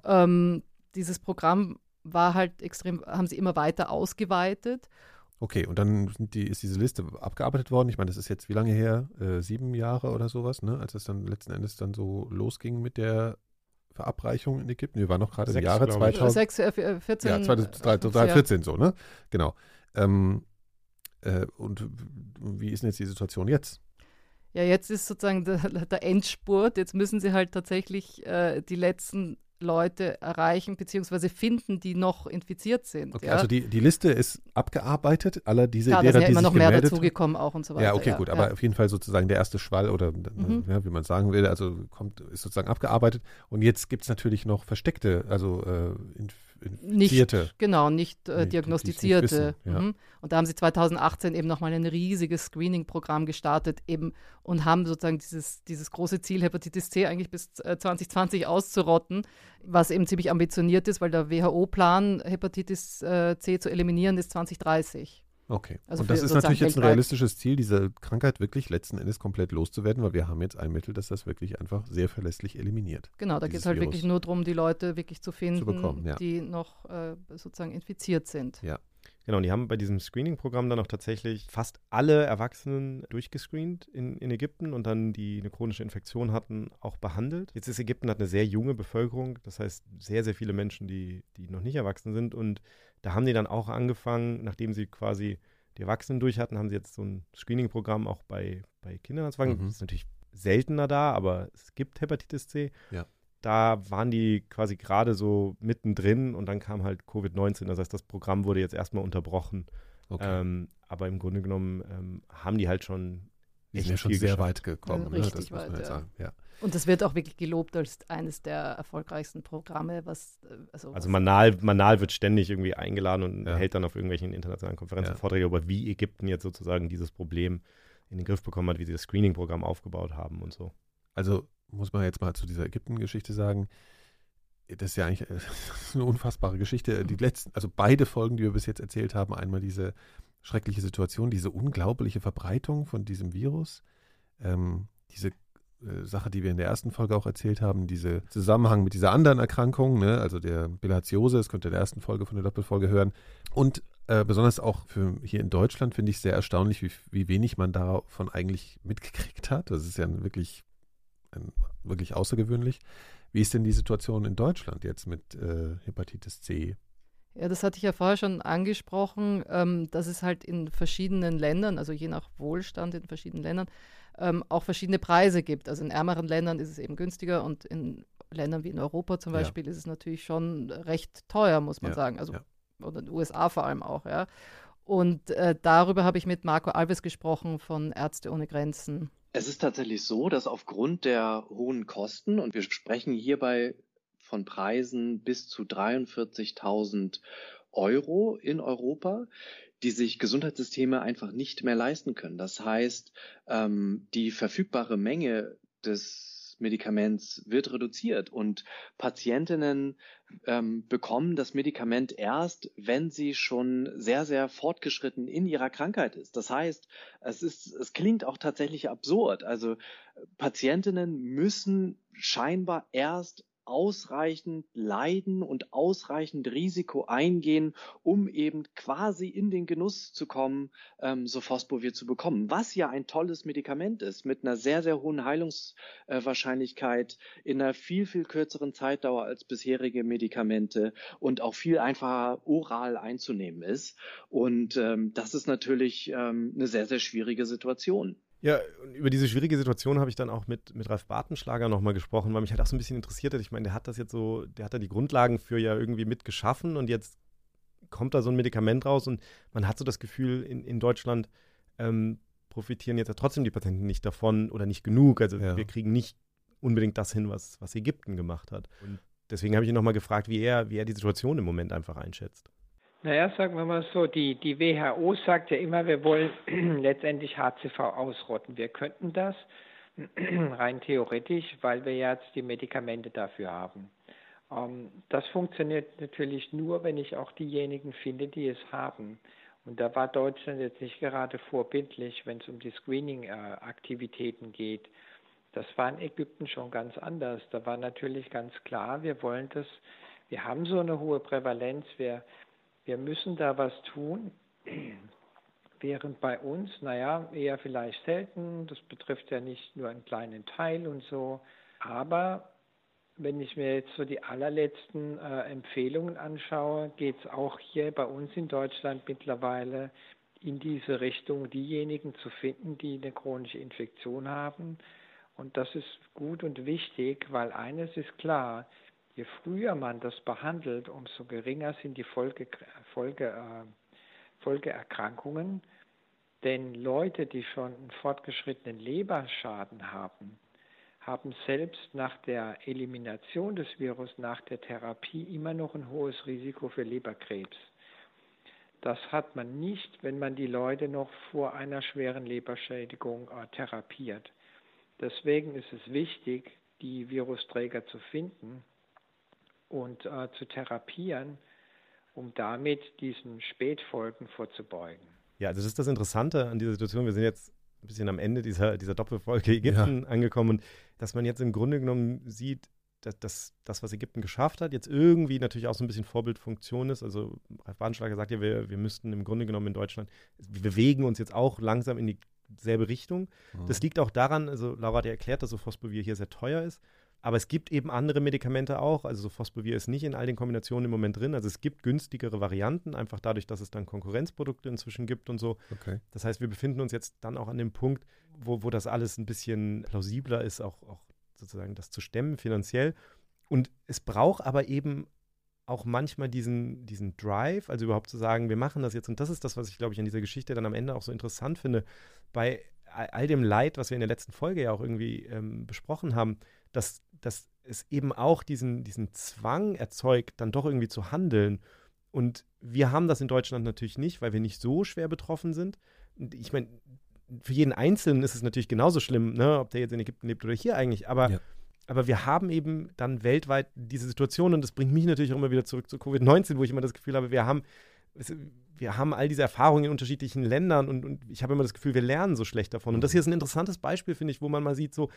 ähm, dieses Programm war halt extrem, haben sie immer weiter ausgeweitet Okay, und dann die, ist diese Liste abgearbeitet worden. Ich meine, das ist jetzt wie lange her? Äh, sieben Jahre oder sowas, ne? Als es dann letzten Endes dann so losging mit der Verabreichung in Ägypten. Wir waren noch gerade im Jahre 2000. 6, äh, 14. Ja, 2014 so, ne? Genau. Ähm, äh, und wie ist denn jetzt die Situation jetzt? Ja, jetzt ist sozusagen der, der Endspurt. Jetzt müssen sie halt tatsächlich äh, die letzten Leute erreichen bzw. finden, die noch infiziert sind. Okay, ja? Also die, die Liste ist abgearbeitet, aller diese ja, derer, da sind ja immer noch mehr dazugekommen auch und so weiter. Ja, okay, gut, aber auf jeden Fall sozusagen der erste Schwall oder mhm. ja, wie man sagen will, also kommt, ist sozusagen abgearbeitet und jetzt gibt es natürlich noch versteckte, also äh, Infizierte. Nicht, genau, nicht äh, diagnostizierte. Nicht wissen, ja. mhm. Und da haben sie 2018 eben nochmal ein riesiges Screening-Programm gestartet eben und haben sozusagen dieses, dieses große Ziel, Hepatitis C eigentlich bis äh, 2020 auszurotten, was eben ziemlich ambitioniert ist, weil der WHO-Plan, Hepatitis äh, C zu eliminieren, ist 2030. Okay. Also und das ist natürlich jetzt ein realistisches Ziel, diese Krankheit wirklich letzten Endes komplett loszuwerden, weil wir haben jetzt ein Mittel, das das wirklich einfach sehr verlässlich eliminiert. Genau, da geht es halt Virus wirklich nur darum, die Leute wirklich zu finden, zu bekommen, ja. die noch äh, sozusagen infiziert sind. Ja. Genau, und die haben bei diesem Screening-Programm dann auch tatsächlich fast alle Erwachsenen durchgescreent in, in Ägypten und dann die eine chronische Infektion hatten, auch behandelt. Jetzt ist Ägypten hat eine sehr junge Bevölkerung, das heißt sehr, sehr viele Menschen, die, die noch nicht erwachsen sind und da haben die dann auch angefangen, nachdem sie quasi die Erwachsenen durch hatten, haben sie jetzt so ein Screening-Programm auch bei, bei Kindern anzufangen. Mhm. Das ist natürlich seltener da, aber es gibt Hepatitis C. Ja. Da waren die quasi gerade so mittendrin und dann kam halt Covid-19. Das heißt, das Programm wurde jetzt erstmal unterbrochen. Okay. Ähm, aber im Grunde genommen ähm, haben die halt schon. Die sind ja schon sehr weit gekommen, ne? das muss man weit, ja. sagen. Ja. Und das wird auch wirklich gelobt als eines der erfolgreichsten Programme, was äh, also, also Manal, Manal wird ständig irgendwie eingeladen und ja. hält dann auf irgendwelchen internationalen Konferenzen ja. Vorträge über, wie Ägypten jetzt sozusagen dieses Problem in den Griff bekommen hat, wie sie das Screening-Programm aufgebaut haben und so. Also muss man jetzt mal zu dieser Ägypten-Geschichte sagen, das ist ja eigentlich eine unfassbare Geschichte. Die letzten, also beide Folgen, die wir bis jetzt erzählt haben, einmal diese schreckliche Situation, diese unglaubliche Verbreitung von diesem Virus, ähm, diese äh, Sache, die wir in der ersten Folge auch erzählt haben, diese Zusammenhang mit dieser anderen Erkrankung, ne, also der Bilharziose, das könnt ihr in der ersten Folge von der Doppelfolge hören. Und äh, besonders auch für hier in Deutschland finde ich sehr erstaunlich, wie, wie wenig man davon eigentlich mitgekriegt hat. Das ist ja wirklich, ein, wirklich außergewöhnlich. Wie ist denn die Situation in Deutschland jetzt mit äh, Hepatitis C? Ja, das hatte ich ja vorher schon angesprochen, ähm, dass es halt in verschiedenen Ländern, also je nach Wohlstand in verschiedenen Ländern, ähm, auch verschiedene Preise gibt. Also in ärmeren Ländern ist es eben günstiger und in Ländern wie in Europa zum Beispiel ja. ist es natürlich schon recht teuer, muss man ja, sagen. Also ja. oder in den USA vor allem auch, ja. Und äh, darüber habe ich mit Marco Alves gesprochen von Ärzte ohne Grenzen. Es ist tatsächlich so, dass aufgrund der hohen Kosten, und wir sprechen hierbei von Preisen bis zu 43.000 Euro in Europa, die sich Gesundheitssysteme einfach nicht mehr leisten können. Das heißt, ähm, die verfügbare Menge des Medikaments wird reduziert und Patientinnen ähm, bekommen das Medikament erst, wenn sie schon sehr, sehr fortgeschritten in ihrer Krankheit ist. Das heißt, es ist, es klingt auch tatsächlich absurd. Also Patientinnen müssen scheinbar erst ausreichend Leiden und ausreichend Risiko eingehen, um eben quasi in den Genuss zu kommen, ähm, Sophosbuvir zu bekommen. Was ja ein tolles Medikament ist, mit einer sehr, sehr hohen Heilungswahrscheinlichkeit, in einer viel, viel kürzeren Zeitdauer als bisherige Medikamente und auch viel einfacher oral einzunehmen ist. Und ähm, das ist natürlich ähm, eine sehr, sehr schwierige Situation. Ja, über diese schwierige Situation habe ich dann auch mit, mit Ralf Bartenschlager nochmal gesprochen, weil mich halt auch so ein bisschen interessiert hat. Ich meine, der hat das jetzt so, der hat da die Grundlagen für ja irgendwie mitgeschaffen und jetzt kommt da so ein Medikament raus und man hat so das Gefühl, in, in Deutschland ähm, profitieren jetzt ja trotzdem die Patienten nicht davon oder nicht genug. Also ja. wir kriegen nicht unbedingt das hin, was, was Ägypten gemacht hat. Und deswegen habe ich ihn nochmal gefragt, wie er, wie er die Situation im Moment einfach einschätzt. Naja, sagen wir mal so, die, die WHO sagt ja immer, wir wollen letztendlich HCV ausrotten. Wir könnten das rein theoretisch, weil wir jetzt die Medikamente dafür haben. Ähm, das funktioniert natürlich nur, wenn ich auch diejenigen finde, die es haben. Und da war Deutschland jetzt nicht gerade vorbildlich, wenn es um die Screening-Aktivitäten geht. Das war in Ägypten schon ganz anders. Da war natürlich ganz klar, wir wollen das, wir haben so eine hohe Prävalenz, wir wir müssen da was tun. Während bei uns, naja, eher vielleicht selten, das betrifft ja nicht nur einen kleinen Teil und so. Aber wenn ich mir jetzt so die allerletzten äh, Empfehlungen anschaue, geht es auch hier bei uns in Deutschland mittlerweile in diese Richtung, diejenigen zu finden, die eine chronische Infektion haben. Und das ist gut und wichtig, weil eines ist klar, je früher man das behandelt, umso geringer sind die Folge, Folge, äh, Folgeerkrankungen. Denn Leute, die schon einen fortgeschrittenen Leberschaden haben, haben selbst nach der Elimination des Virus, nach der Therapie immer noch ein hohes Risiko für Leberkrebs. Das hat man nicht, wenn man die Leute noch vor einer schweren Leberschädigung äh, therapiert. Deswegen ist es wichtig, die Virusträger zu finden und äh, zu therapieren, um damit diesen Spätfolgen vorzubeugen. Ja, das ist das Interessante an dieser Situation. Wir sind jetzt ein bisschen am Ende dieser, dieser Doppelfolge Ägypten ja. angekommen und dass man jetzt im Grunde genommen sieht, dass, dass das, was Ägypten geschafft hat, jetzt irgendwie natürlich auch so ein bisschen Vorbildfunktion ist. Also Ralf Bahnschlager sagt ja, wir, wir müssten im Grunde genommen in Deutschland, wir bewegen uns jetzt auch langsam in dieselbe Richtung. Mhm. Das liegt auch daran, also Laura hat ja erklärt, dass so Phosphobir hier sehr teuer ist. Aber es gibt eben andere Medikamente auch. Also so Phosphobir ist nicht in all den Kombinationen im Moment drin. Also es gibt günstigere Varianten, einfach dadurch, dass es dann Konkurrenzprodukte inzwischen gibt und so. Okay. Das heißt, wir befinden uns jetzt dann auch an dem Punkt, wo, wo das alles ein bisschen plausibler ist, auch, auch sozusagen das zu stemmen finanziell. Und es braucht aber eben auch manchmal diesen, diesen Drive, also überhaupt zu sagen, wir machen das jetzt. Und das ist das, was ich, glaube ich, an dieser Geschichte dann am Ende auch so interessant finde. Bei all dem Leid, was wir in der letzten Folge ja auch irgendwie ähm, besprochen haben, dass, dass es eben auch diesen, diesen Zwang erzeugt, dann doch irgendwie zu handeln. Und wir haben das in Deutschland natürlich nicht, weil wir nicht so schwer betroffen sind. Ich meine, für jeden Einzelnen ist es natürlich genauso schlimm, ne, ob der jetzt in Ägypten lebt oder hier eigentlich. Aber, ja. aber wir haben eben dann weltweit diese Situation und das bringt mich natürlich auch immer wieder zurück zu Covid-19, wo ich immer das Gefühl habe, wir haben wir haben all diese Erfahrungen in unterschiedlichen Ländern und, und ich habe immer das Gefühl, wir lernen so schlecht davon. Und das hier ist ein interessantes Beispiel, finde ich, wo man mal sieht, so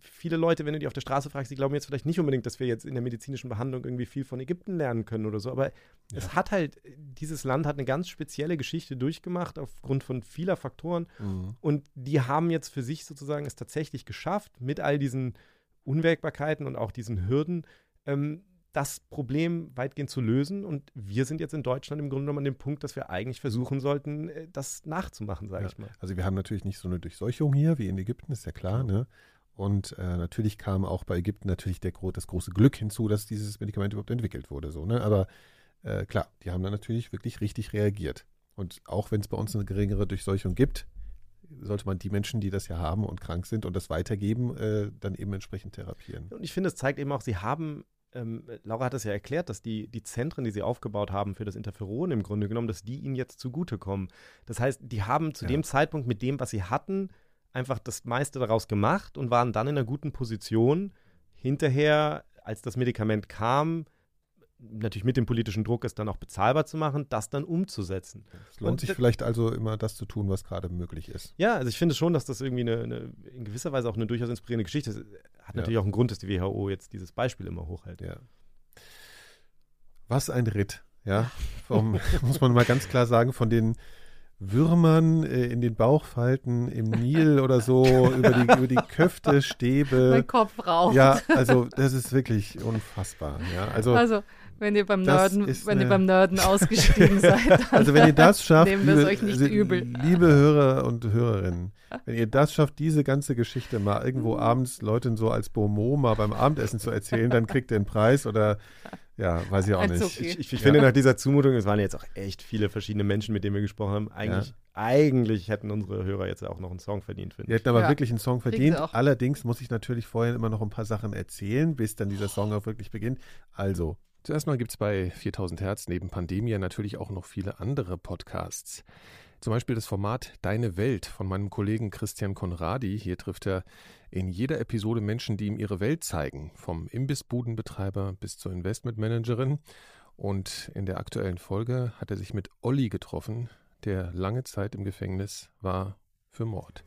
viele Leute, wenn du die auf der Straße fragst, die glauben jetzt vielleicht nicht unbedingt, dass wir jetzt in der medizinischen Behandlung irgendwie viel von Ägypten lernen können oder so. Aber ja. es hat halt, dieses Land hat eine ganz spezielle Geschichte durchgemacht aufgrund von vieler Faktoren. Mhm. Und die haben jetzt für sich sozusagen es tatsächlich geschafft, mit all diesen Unwägbarkeiten und auch diesen Hürden, ähm, das Problem weitgehend zu lösen. Und wir sind jetzt in Deutschland im Grunde genommen an dem Punkt, dass wir eigentlich versuchen sollten, äh, das nachzumachen, sage ja. ich mal. Also wir haben natürlich nicht so eine Durchseuchung hier wie in Ägypten, ist ja klar. Ne? Und äh, natürlich kam auch bei Ägypten natürlich der, das große Glück hinzu, dass dieses Medikament überhaupt entwickelt wurde. So, ne? Aber äh, klar, die haben dann natürlich wirklich richtig reagiert. Und auch wenn es bei uns eine geringere Durchseuchung gibt, sollte man die Menschen, die das ja haben und krank sind und das weitergeben, äh, dann eben entsprechend therapieren. Und ich finde, es zeigt eben auch, sie haben ähm, Laura hat es ja erklärt, dass die, die Zentren, die sie aufgebaut haben für das Interferon im Grunde genommen, dass die ihnen jetzt zugutekommen. Das heißt, die haben zu ja. dem Zeitpunkt mit dem, was sie hatten, einfach das meiste daraus gemacht und waren dann in einer guten Position, hinterher, als das Medikament kam, natürlich mit dem politischen Druck, es dann auch bezahlbar zu machen, das dann umzusetzen. Es lohnt und, sich vielleicht also immer das zu tun, was gerade möglich ist. Ja, also ich finde schon, dass das irgendwie eine, eine in gewisser Weise auch eine durchaus inspirierende Geschichte ist. Hat ja. natürlich auch einen Grund, dass die WHO jetzt dieses Beispiel immer hochhält. Ja. Was ein Ritt, ja. Vom, muss man mal ganz klar sagen, von den Würmern äh, in den Bauchfalten im Nil oder so, über die, über die Köfte, Stäbe. Mein Kopf raucht. Ja, also das ist wirklich unfassbar. Ja, also, also wenn ihr beim Nerden, wenn ihr beim Nerden ausgestiegen seid, dann also wenn ihr das schafft, nehmen wir es euch nicht übel. Liebe Hörer und Hörerinnen, wenn ihr das schafft, diese ganze Geschichte mal irgendwo abends Leuten so als Beaumont mal beim Abendessen zu erzählen, dann kriegt ihr einen Preis oder ja, weiß ich auch nicht. Okay. Ich, ich, ich ja. finde nach dieser Zumutung, es waren jetzt auch echt viele verschiedene Menschen, mit denen wir gesprochen haben. Eigentlich, ja. eigentlich hätten unsere Hörer jetzt auch noch einen Song verdient, finde ich. Die hätten aber ja. wirklich einen Song verdient. Allerdings muss ich natürlich vorher immer noch ein paar Sachen erzählen, bis dann dieser Song auch wirklich beginnt. Also, Zuerst mal gibt es bei 4000 Hertz neben Pandemia natürlich auch noch viele andere Podcasts. Zum Beispiel das Format Deine Welt von meinem Kollegen Christian Konradi. Hier trifft er in jeder Episode Menschen, die ihm ihre Welt zeigen, vom Imbissbudenbetreiber bis zur Investmentmanagerin. Und in der aktuellen Folge hat er sich mit Olli getroffen, der lange Zeit im Gefängnis war für Mord.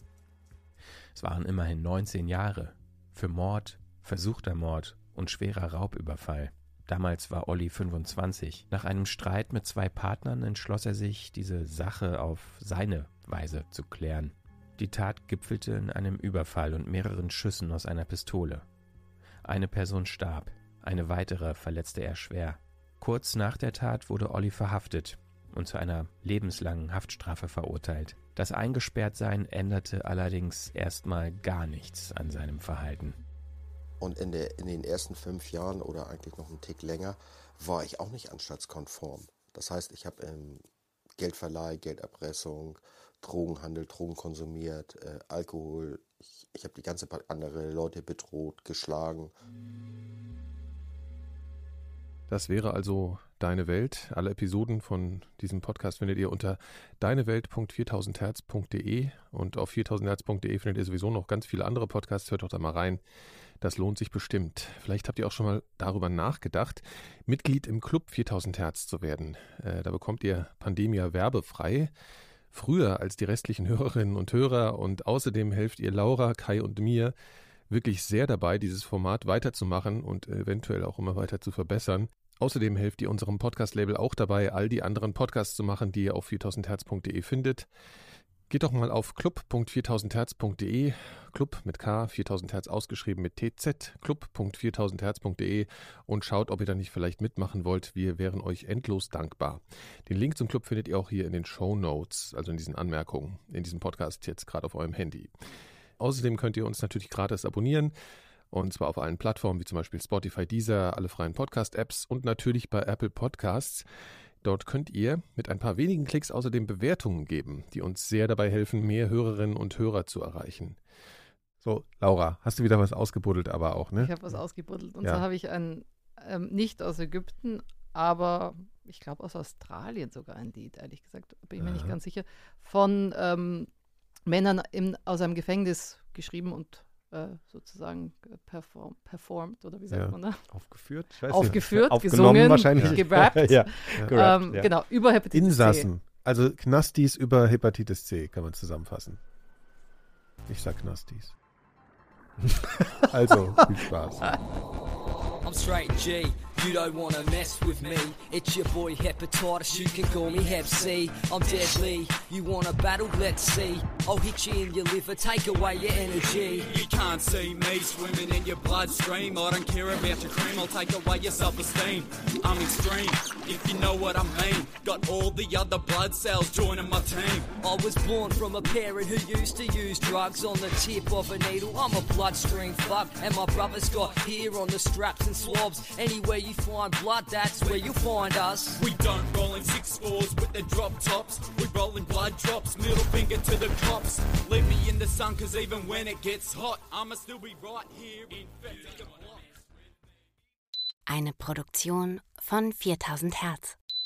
Es waren immerhin 19 Jahre für Mord, versuchter Mord und schwerer Raubüberfall. Damals war Olli 25. Nach einem Streit mit zwei Partnern entschloss er sich, diese Sache auf seine Weise zu klären. Die Tat gipfelte in einem Überfall und mehreren Schüssen aus einer Pistole. Eine Person starb, eine weitere verletzte er schwer. Kurz nach der Tat wurde Olli verhaftet und zu einer lebenslangen Haftstrafe verurteilt. Das Eingesperrtsein änderte allerdings erstmal gar nichts an seinem Verhalten. Und in, der, in den ersten fünf Jahren oder eigentlich noch einen Tick länger war ich auch nicht anstaltskonform. Das heißt, ich habe ähm, Geldverleih, Gelderpressung, Drogenhandel, Drogen konsumiert, äh, Alkohol. Ich, ich habe die ganze Zeit andere Leute bedroht, geschlagen. Das wäre also Deine Welt. Alle Episoden von diesem Podcast findet ihr unter deinewelt.4000herz.de und auf 4000herz.de findet ihr sowieso noch ganz viele andere Podcasts. Hört doch da mal rein. Das lohnt sich bestimmt. Vielleicht habt ihr auch schon mal darüber nachgedacht, Mitglied im Club 4000 Hertz zu werden. Äh, da bekommt ihr Pandemia werbefrei. Früher als die restlichen Hörerinnen und Hörer und außerdem helft ihr Laura, Kai und mir wirklich sehr dabei, dieses Format weiterzumachen und eventuell auch immer weiter zu verbessern. Außerdem helft ihr unserem Podcast-Label auch dabei, all die anderen Podcasts zu machen, die ihr auf 4000herz.de findet. Geht doch mal auf club.4000herz.de, Club mit K, 4000 Hertz ausgeschrieben mit TZ, club.4000herz.de und schaut, ob ihr da nicht vielleicht mitmachen wollt. Wir wären euch endlos dankbar. Den Link zum Club findet ihr auch hier in den Show Notes, also in diesen Anmerkungen, in diesem Podcast jetzt gerade auf eurem Handy. Außerdem könnt ihr uns natürlich gratis abonnieren. Und zwar auf allen Plattformen wie zum Beispiel Spotify, Deezer, alle freien Podcast-Apps und natürlich bei Apple Podcasts. Dort könnt ihr mit ein paar wenigen Klicks außerdem Bewertungen geben, die uns sehr dabei helfen, mehr Hörerinnen und Hörer zu erreichen. So, Laura, hast du wieder was ausgebuddelt, aber auch, ne? Ich habe was ausgebuddelt. Und ja. zwar habe ich ein, ähm, nicht aus Ägypten, aber ich glaube aus Australien sogar ein Lied, ehrlich gesagt, bin ich mir nicht ganz sicher, von ähm, Männern im, aus einem Gefängnis geschrieben und äh, sozusagen perform, performt oder wie sagt ja. man da? Aufgeführt? Aufgeführt, gesungen, wahrscheinlich. gerappt. ja, ähm, ja. Genau, über Hepatitis Insassen. C. Also Knastis über Hepatitis C kann man zusammenfassen. Ich sag Knastis. also, viel Spaß. I'm straight G. You don't wanna mess with me. It's your boy Hepatitis, you can call me Hep C. I'm deadly. You wanna battle? Let's see. I'll hit you in your liver, take away your energy. You can't see me swimming in your bloodstream. I don't care about your cream, I'll take away your self esteem. I'm extreme, if you know what I mean. Got all the other blood cells joining my team. I was born from a parent who used to use drugs on the tip of a needle. I'm a bloodstream fuck, and my brother's got hair on the straps and swabs. Anywhere you find blood, that's where you find us. We don't roll in six fours with the drop tops. We roll in blood drops, middle finger to the cops. Leave me in the sun, cause even when it gets hot, I'ma still be right here infecting. Eine Produktion von 4000 Hertz.